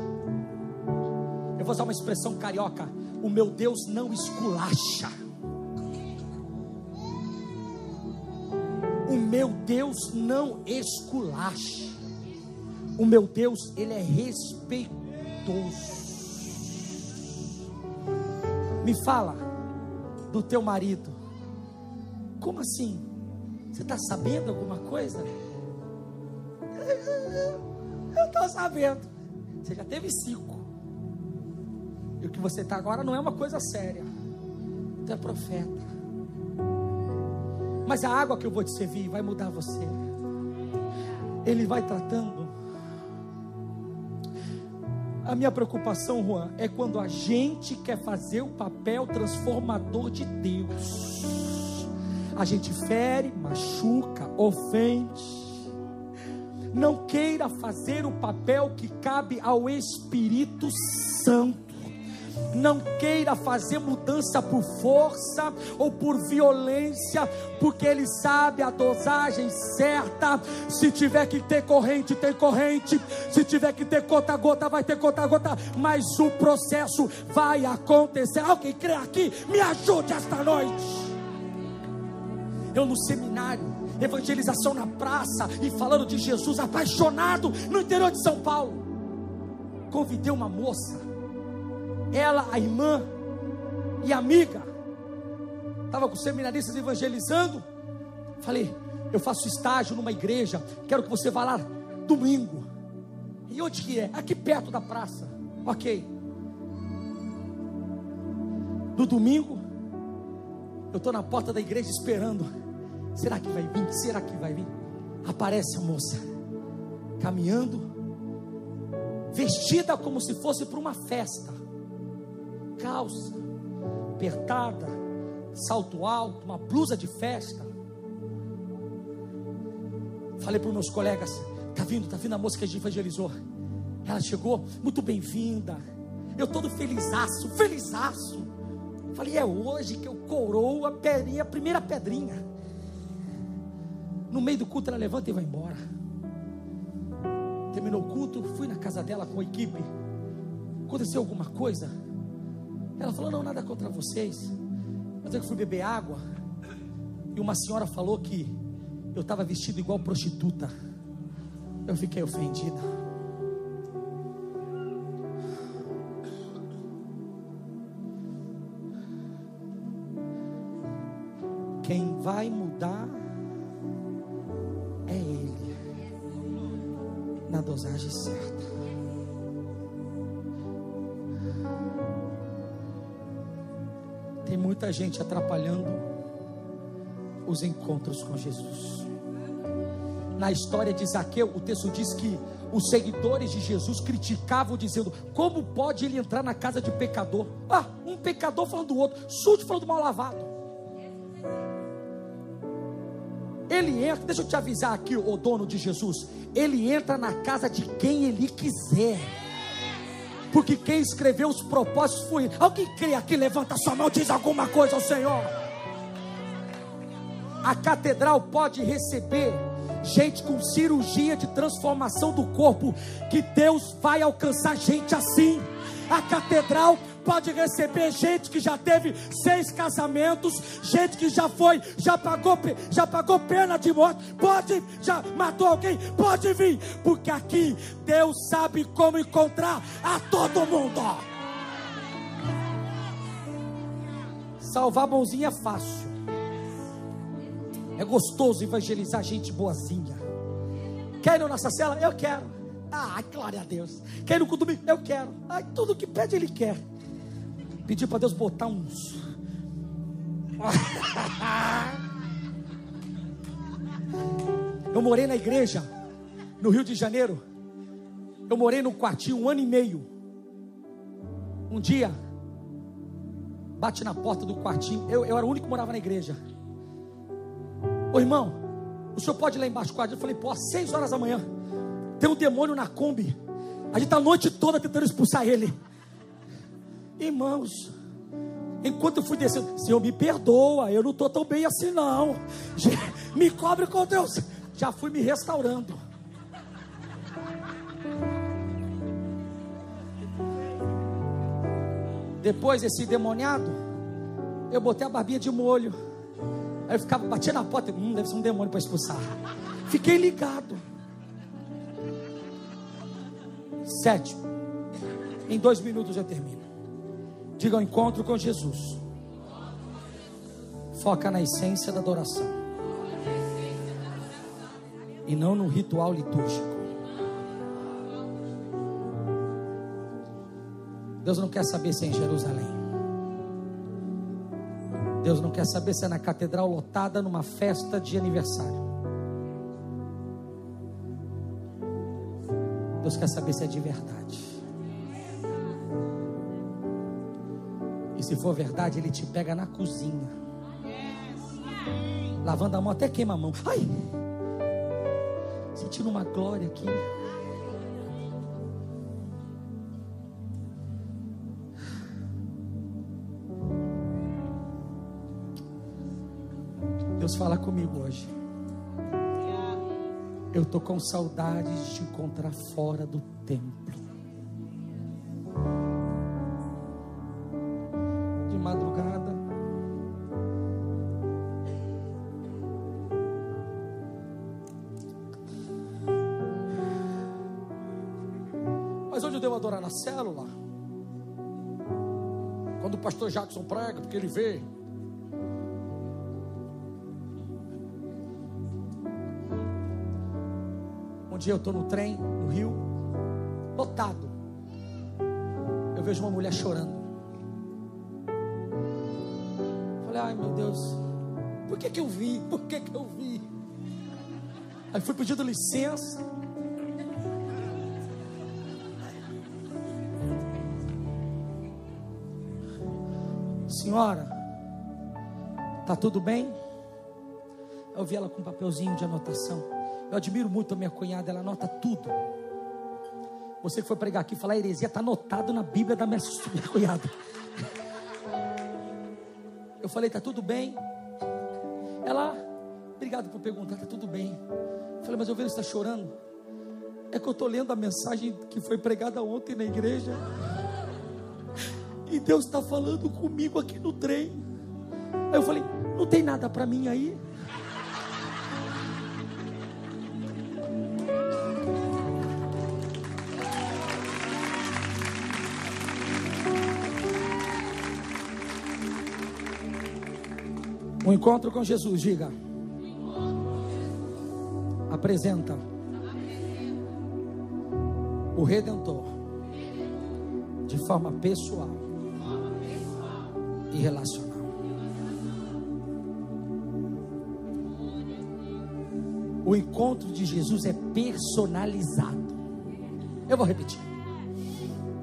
Eu vou usar uma expressão carioca: o meu Deus não esculacha. O meu Deus não esculacha. O meu Deus, ele é respeitoso. Me fala do teu marido. Como assim? Você está sabendo alguma coisa? Eu estou sabendo. Você já teve cinco. E o que você está agora não é uma coisa séria. Tu é profeta. Mas a água que eu vou te servir vai mudar você. Ele vai tratando. A minha preocupação, Juan, é quando a gente quer fazer o papel transformador de Deus. A gente fere, machuca, ofende. Não queira fazer o papel que cabe ao Espírito Santo. Não queira fazer mudança por força ou por violência, porque Ele sabe a dosagem certa. Se tiver que ter corrente, tem corrente. Se tiver que ter gota-gota, vai ter gota-gota. Mas o processo vai acontecer. Alguém crê aqui? Me ajude esta noite eu no seminário, evangelização na praça e falando de Jesus, apaixonado no interior de São Paulo. Convidei uma moça, ela, a irmã e amiga, estava com seminaristas evangelizando. Falei, eu faço estágio numa igreja, quero que você vá lá domingo. E onde que é? Aqui perto da praça. Ok. No domingo, eu estou na porta da igreja esperando. Será que vai vir? Será que vai vir? Aparece a moça, caminhando, vestida como se fosse para uma festa, calça, apertada, salto alto, uma blusa de festa. Falei para os meus colegas: tá vindo, tá vindo a moça que a gente evangelizou. Ela chegou, muito bem-vinda. Eu todo felizaço, felizaço. Falei, é hoje que eu coroo a, pedrinha, a primeira pedrinha. No meio do culto ela levanta e vai embora. Terminou o culto, fui na casa dela com a equipe. Aconteceu alguma coisa? Ela falou: Não, nada contra vocês. Mas eu fui beber água. E uma senhora falou que eu estava vestido igual prostituta. Eu fiquei ofendida. Quem vai mudar na dosagem certa. Tem muita gente atrapalhando os encontros com Jesus. Na história de Zaqueu, o texto diz que os seguidores de Jesus criticavam, dizendo: Como pode ele entrar na casa de pecador? Ah, um pecador falando do outro, sujo falando mal lavado. Ele entra, deixa eu te avisar aqui, o dono de Jesus. Ele entra na casa de quem ele quiser. Porque quem escreveu os propósitos foi ele. Alguém crê aqui, levanta sua mão, diz alguma coisa ao Senhor. A catedral pode receber gente com cirurgia de transformação do corpo, que Deus vai alcançar gente assim. A catedral pode receber gente que já teve seis casamentos, gente que já foi, já pagou, já pagou pena de morte, pode, já matou alguém, pode vir, porque aqui Deus sabe como encontrar a todo mundo. Salvar a mãozinha é fácil. É gostoso evangelizar gente boazinha. Quer ir na nossa cela? Eu quero. Ah, glória a Deus. Quer ir no culto Eu quero. Ai, tudo que pede, Ele quer. Pedir para Deus botar uns. Eu morei na igreja, no Rio de Janeiro. Eu morei num quartinho um ano e meio. Um dia, bate na porta do quartinho. Eu, eu era o único que morava na igreja. Ô irmão, o senhor pode ir lá embaixo do quarto? Eu falei, pô, às seis horas da manhã, tem um demônio na Kombi. A gente está a noite toda tentando expulsar ele. Irmãos, enquanto eu fui descendo, Senhor, me perdoa, eu não estou tão bem assim, não. Me cobre com Deus. Já fui me restaurando. Depois, esse demoniado, eu botei a barbinha de molho. Aí eu ficava, batia na porta, hum, deve ser um demônio para expulsar. Fiquei ligado. Sétimo. Em dois minutos eu termino. Diga ao encontro com Jesus. Foca na essência da adoração. E não no ritual litúrgico. Deus não quer saber se é em Jerusalém. Deus não quer saber se é na catedral lotada numa festa de aniversário. Deus quer saber se é de verdade. Se for verdade, Ele te pega na cozinha. Lavando a mão, até queima a mão. Ai! Sentindo uma glória aqui. Deus fala comigo hoje. Eu estou com saudades de te encontrar fora do templo. Jackson prega, porque ele vê Um dia eu estou no trem, no Rio, lotado. Eu vejo uma mulher chorando. Falei, ai meu Deus, por que, que eu vi? Por que, que eu vi? Aí fui pedindo licença. Senhora, tá tudo bem? Eu vi ela com um papelzinho de anotação. Eu admiro muito a minha cunhada, ela anota tudo. Você que foi pregar aqui e falar heresia, está anotado na Bíblia da minha, cunhada. Eu falei, está tudo bem? Ela, obrigado por perguntar, está tudo bem. Eu falei, mas eu vejo você está chorando. É que eu estou lendo a mensagem que foi pregada ontem na igreja. E Deus está falando comigo aqui no trem. Aí eu falei: Não tem nada para mim aí? O encontro com Jesus, diga. Apresenta o Redentor de forma pessoal e relacional. O encontro de Jesus é personalizado. Eu vou repetir.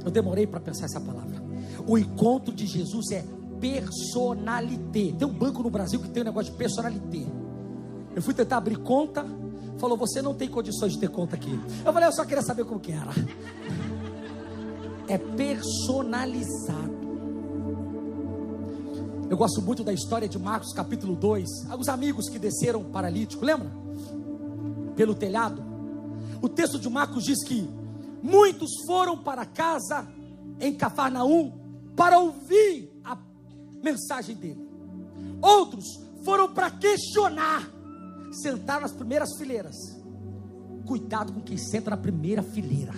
Eu demorei para pensar essa palavra. O encontro de Jesus é personalité. Tem um banco no Brasil que tem um negócio de personalité. Eu fui tentar abrir conta, falou: Você não tem condições de ter conta aqui. Eu falei: Eu só queria saber como que era. É personalizado. Eu gosto muito da história de Marcos capítulo 2. Alguns amigos que desceram paralítico, lembra? Pelo telhado. O texto de Marcos diz que muitos foram para casa em Cafarnaum para ouvir a mensagem dele. Outros foram para questionar, sentaram nas primeiras fileiras. Cuidado com quem senta na primeira fileira.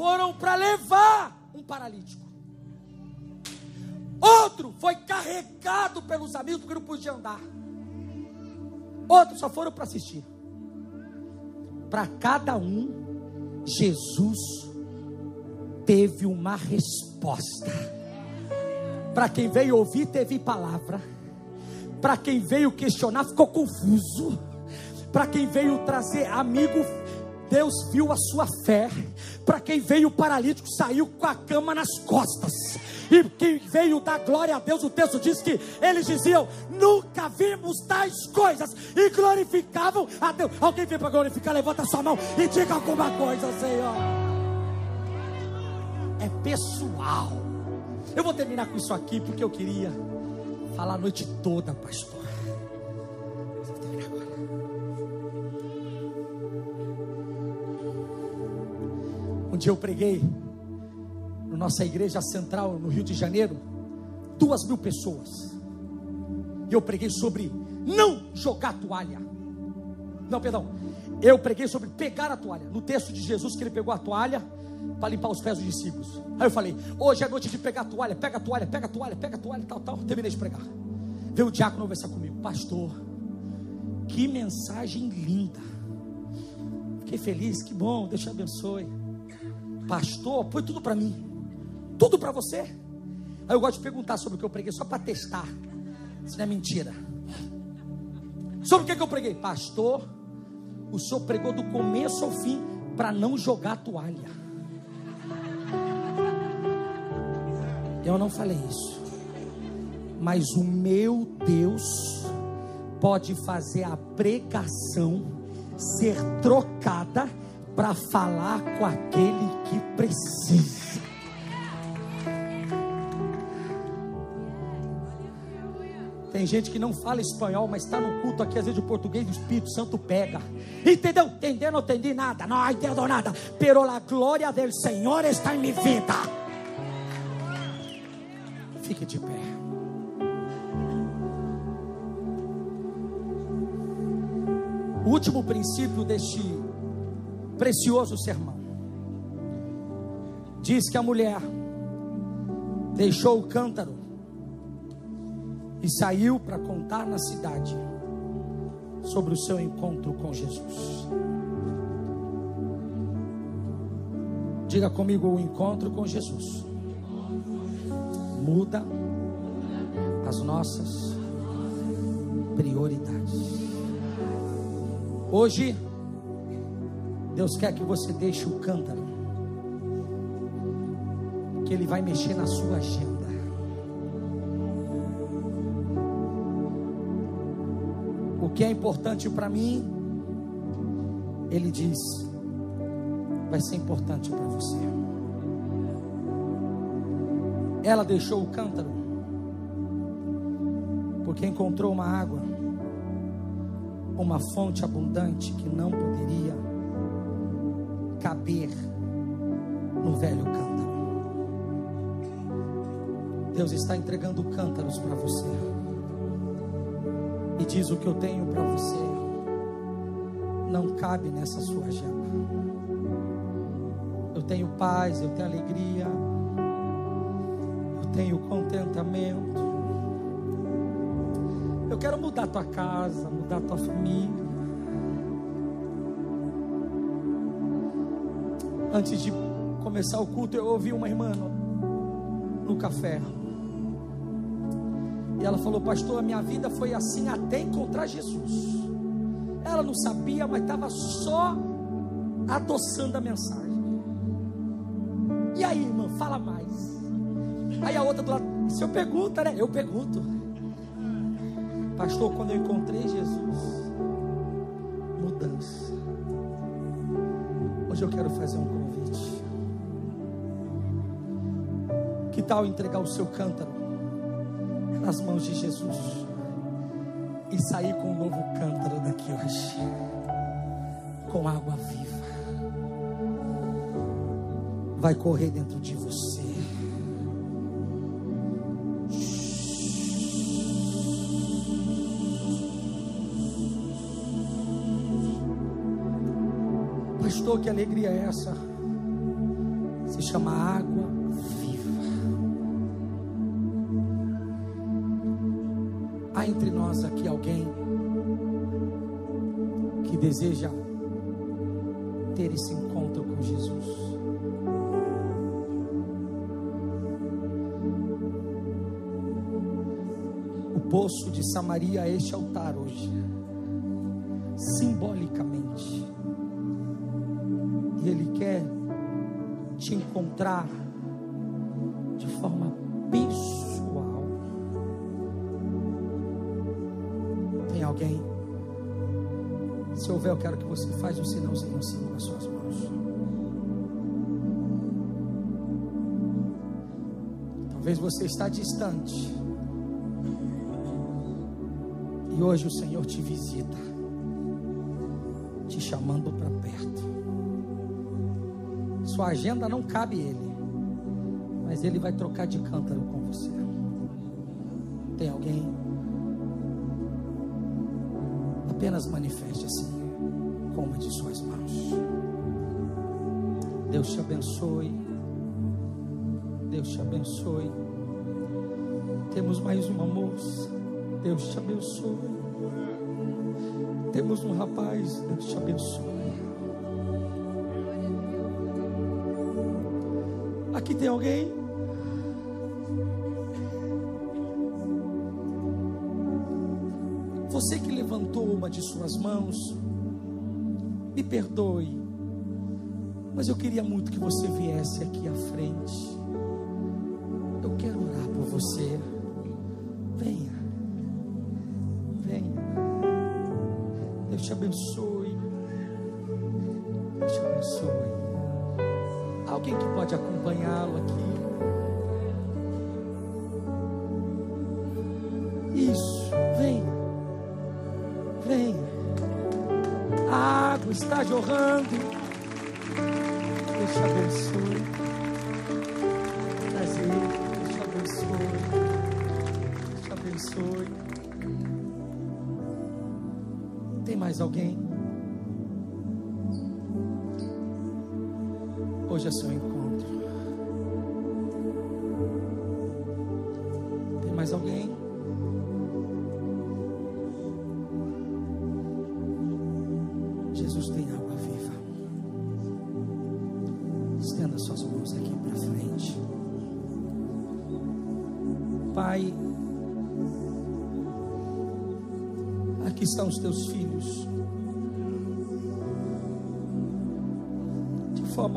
Foram para levar um paralítico. Outro foi carregado pelos amigos porque não podia andar. Outros só foram para assistir. Para cada um Jesus teve uma resposta. Para quem veio ouvir, teve palavra. Para quem veio questionar, ficou confuso. Para quem veio trazer amigo, Deus viu a sua fé. Para quem veio paralítico, saiu com a cama nas costas. E quem veio dar glória a Deus, o texto diz que eles diziam: Nunca vimos tais coisas. E glorificavam a Deus. Alguém veio para glorificar? Levanta sua mão e diga alguma coisa, Senhor. É pessoal. Eu vou terminar com isso aqui porque eu queria falar a noite toda, pastor. Dia eu preguei na nossa igreja central no Rio de Janeiro, duas mil pessoas. E eu preguei sobre não jogar toalha. Não, perdão. Eu preguei sobre pegar a toalha. No texto de Jesus que ele pegou a toalha para limpar os pés dos discípulos. Aí eu falei: hoje é noite de pegar a toalha, pega a toalha, pega a toalha, pega a toalha, tal, tal. Terminei de pregar. Veio o diácono conversar comigo, pastor. Que mensagem linda. Fiquei feliz, que bom, Deus te abençoe. Pastor, foi tudo para mim tudo para você. Aí eu gosto de perguntar sobre o que eu preguei, só para testar. Se não é mentira. Sobre o que, que eu preguei? Pastor, o senhor pregou do começo ao fim para não jogar toalha. Eu não falei isso. Mas o meu Deus pode fazer a pregação ser trocada para falar com aquele que precisa. Tem gente que não fala espanhol, mas está no culto aqui, às vezes o português do Espírito Santo pega. Entendeu? Entendeu? Não entendi nada. Não entendo nada. Pero a glória do Senhor está em minha vida. Fique de pé. O último princípio deste precioso sermão diz que a mulher deixou o cântaro e saiu para contar na cidade sobre o seu encontro com Jesus. Diga comigo o encontro com Jesus. Muda as nossas prioridades. Hoje, Deus quer que você deixe o cântaro, que Ele vai mexer na sua agenda. o que é importante para mim, Ele diz, vai ser importante para você. Ela deixou o cântaro, porque encontrou uma água uma fonte abundante que não poderia caber no velho cântaro. Deus está entregando cântaros para você. E diz o que eu tenho para você. Não cabe nessa sua gema. Eu tenho paz, eu tenho alegria. Eu tenho contentamento. Eu quero mudar tua casa, mudar tua família. Antes de começar o culto, eu ouvi uma irmã no, no café. E ela falou, pastor, a minha vida foi assim até encontrar Jesus. Ela não sabia, mas estava só adoçando a mensagem. E aí, irmã, fala mais. Aí a outra do lado, o senhor pergunta, né? Eu pergunto. Pastor, quando eu encontrei Jesus, mudança. Hoje eu quero fazer um tal entregar o seu cântaro nas mãos de Jesus e sair com um novo cântaro daqui hoje, com água viva. Vai correr dentro de você. Pastor, que alegria é essa? Se chama água deseja ter esse encontro com Jesus. O poço de Samaria é este altar hoje, simbolicamente. E Ele quer te encontrar houver, eu quero que você faça um sinalzinho assim com as suas mãos. Talvez você está distante. E hoje o Senhor te visita, te chamando para perto. Sua agenda não cabe Ele, mas Ele vai trocar de cântaro com você. Tem alguém? Apenas manifeste assim, com uma de suas mãos. Deus te abençoe. Deus te abençoe. Temos mais uma moça. Deus te abençoe. Temos um rapaz. Deus te abençoe. Aqui tem alguém? Você que levantou uma de suas mãos, me perdoe, mas eu queria muito que você viesse aqui à frente. Eu quero orar por você. Mais alguém? Hoje é seu encontro. Tem mais alguém? Jesus tem água viva. Estenda suas mãos aqui para frente. Pai, aqui estão os teus filhos.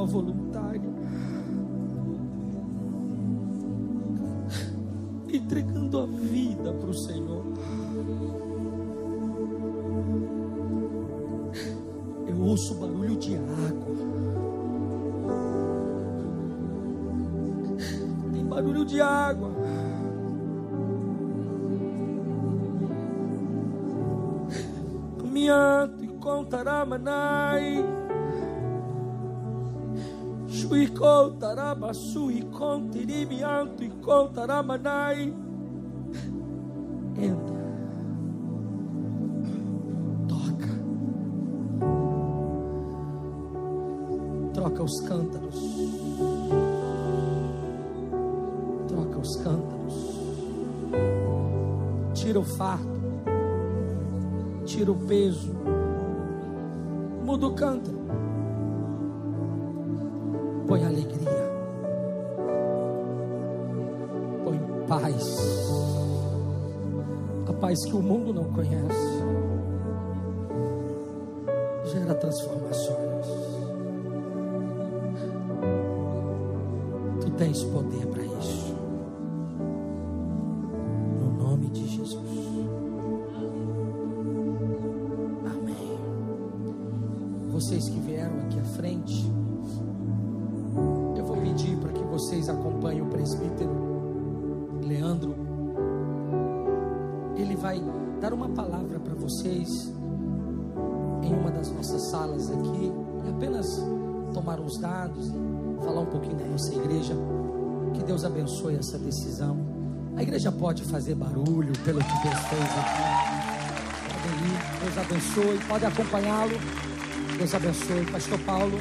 Forma voluntária. Entregando a vida para o Senhor. Eu ouço barulho de água. Tem barulho de água. Tirimianto e contaramanai. Shuiko tarabasu e contirimianto e contaramanai. Entra. Toca. Troca os cântaros. Troca os cântaros. Tira o fardo. Tira o peso. Muda o cântaro. Que o mundo não conhece. Gera transformações. Tu tens poder para isso. Vocês em uma das nossas salas aqui e apenas tomar os dados e falar um pouquinho da nossa igreja. Que Deus abençoe essa decisão. A igreja pode fazer barulho pelo que Deus fez aqui. Podem ir, Deus abençoe, pode acompanhá-lo. Deus abençoe, Pastor Paulo.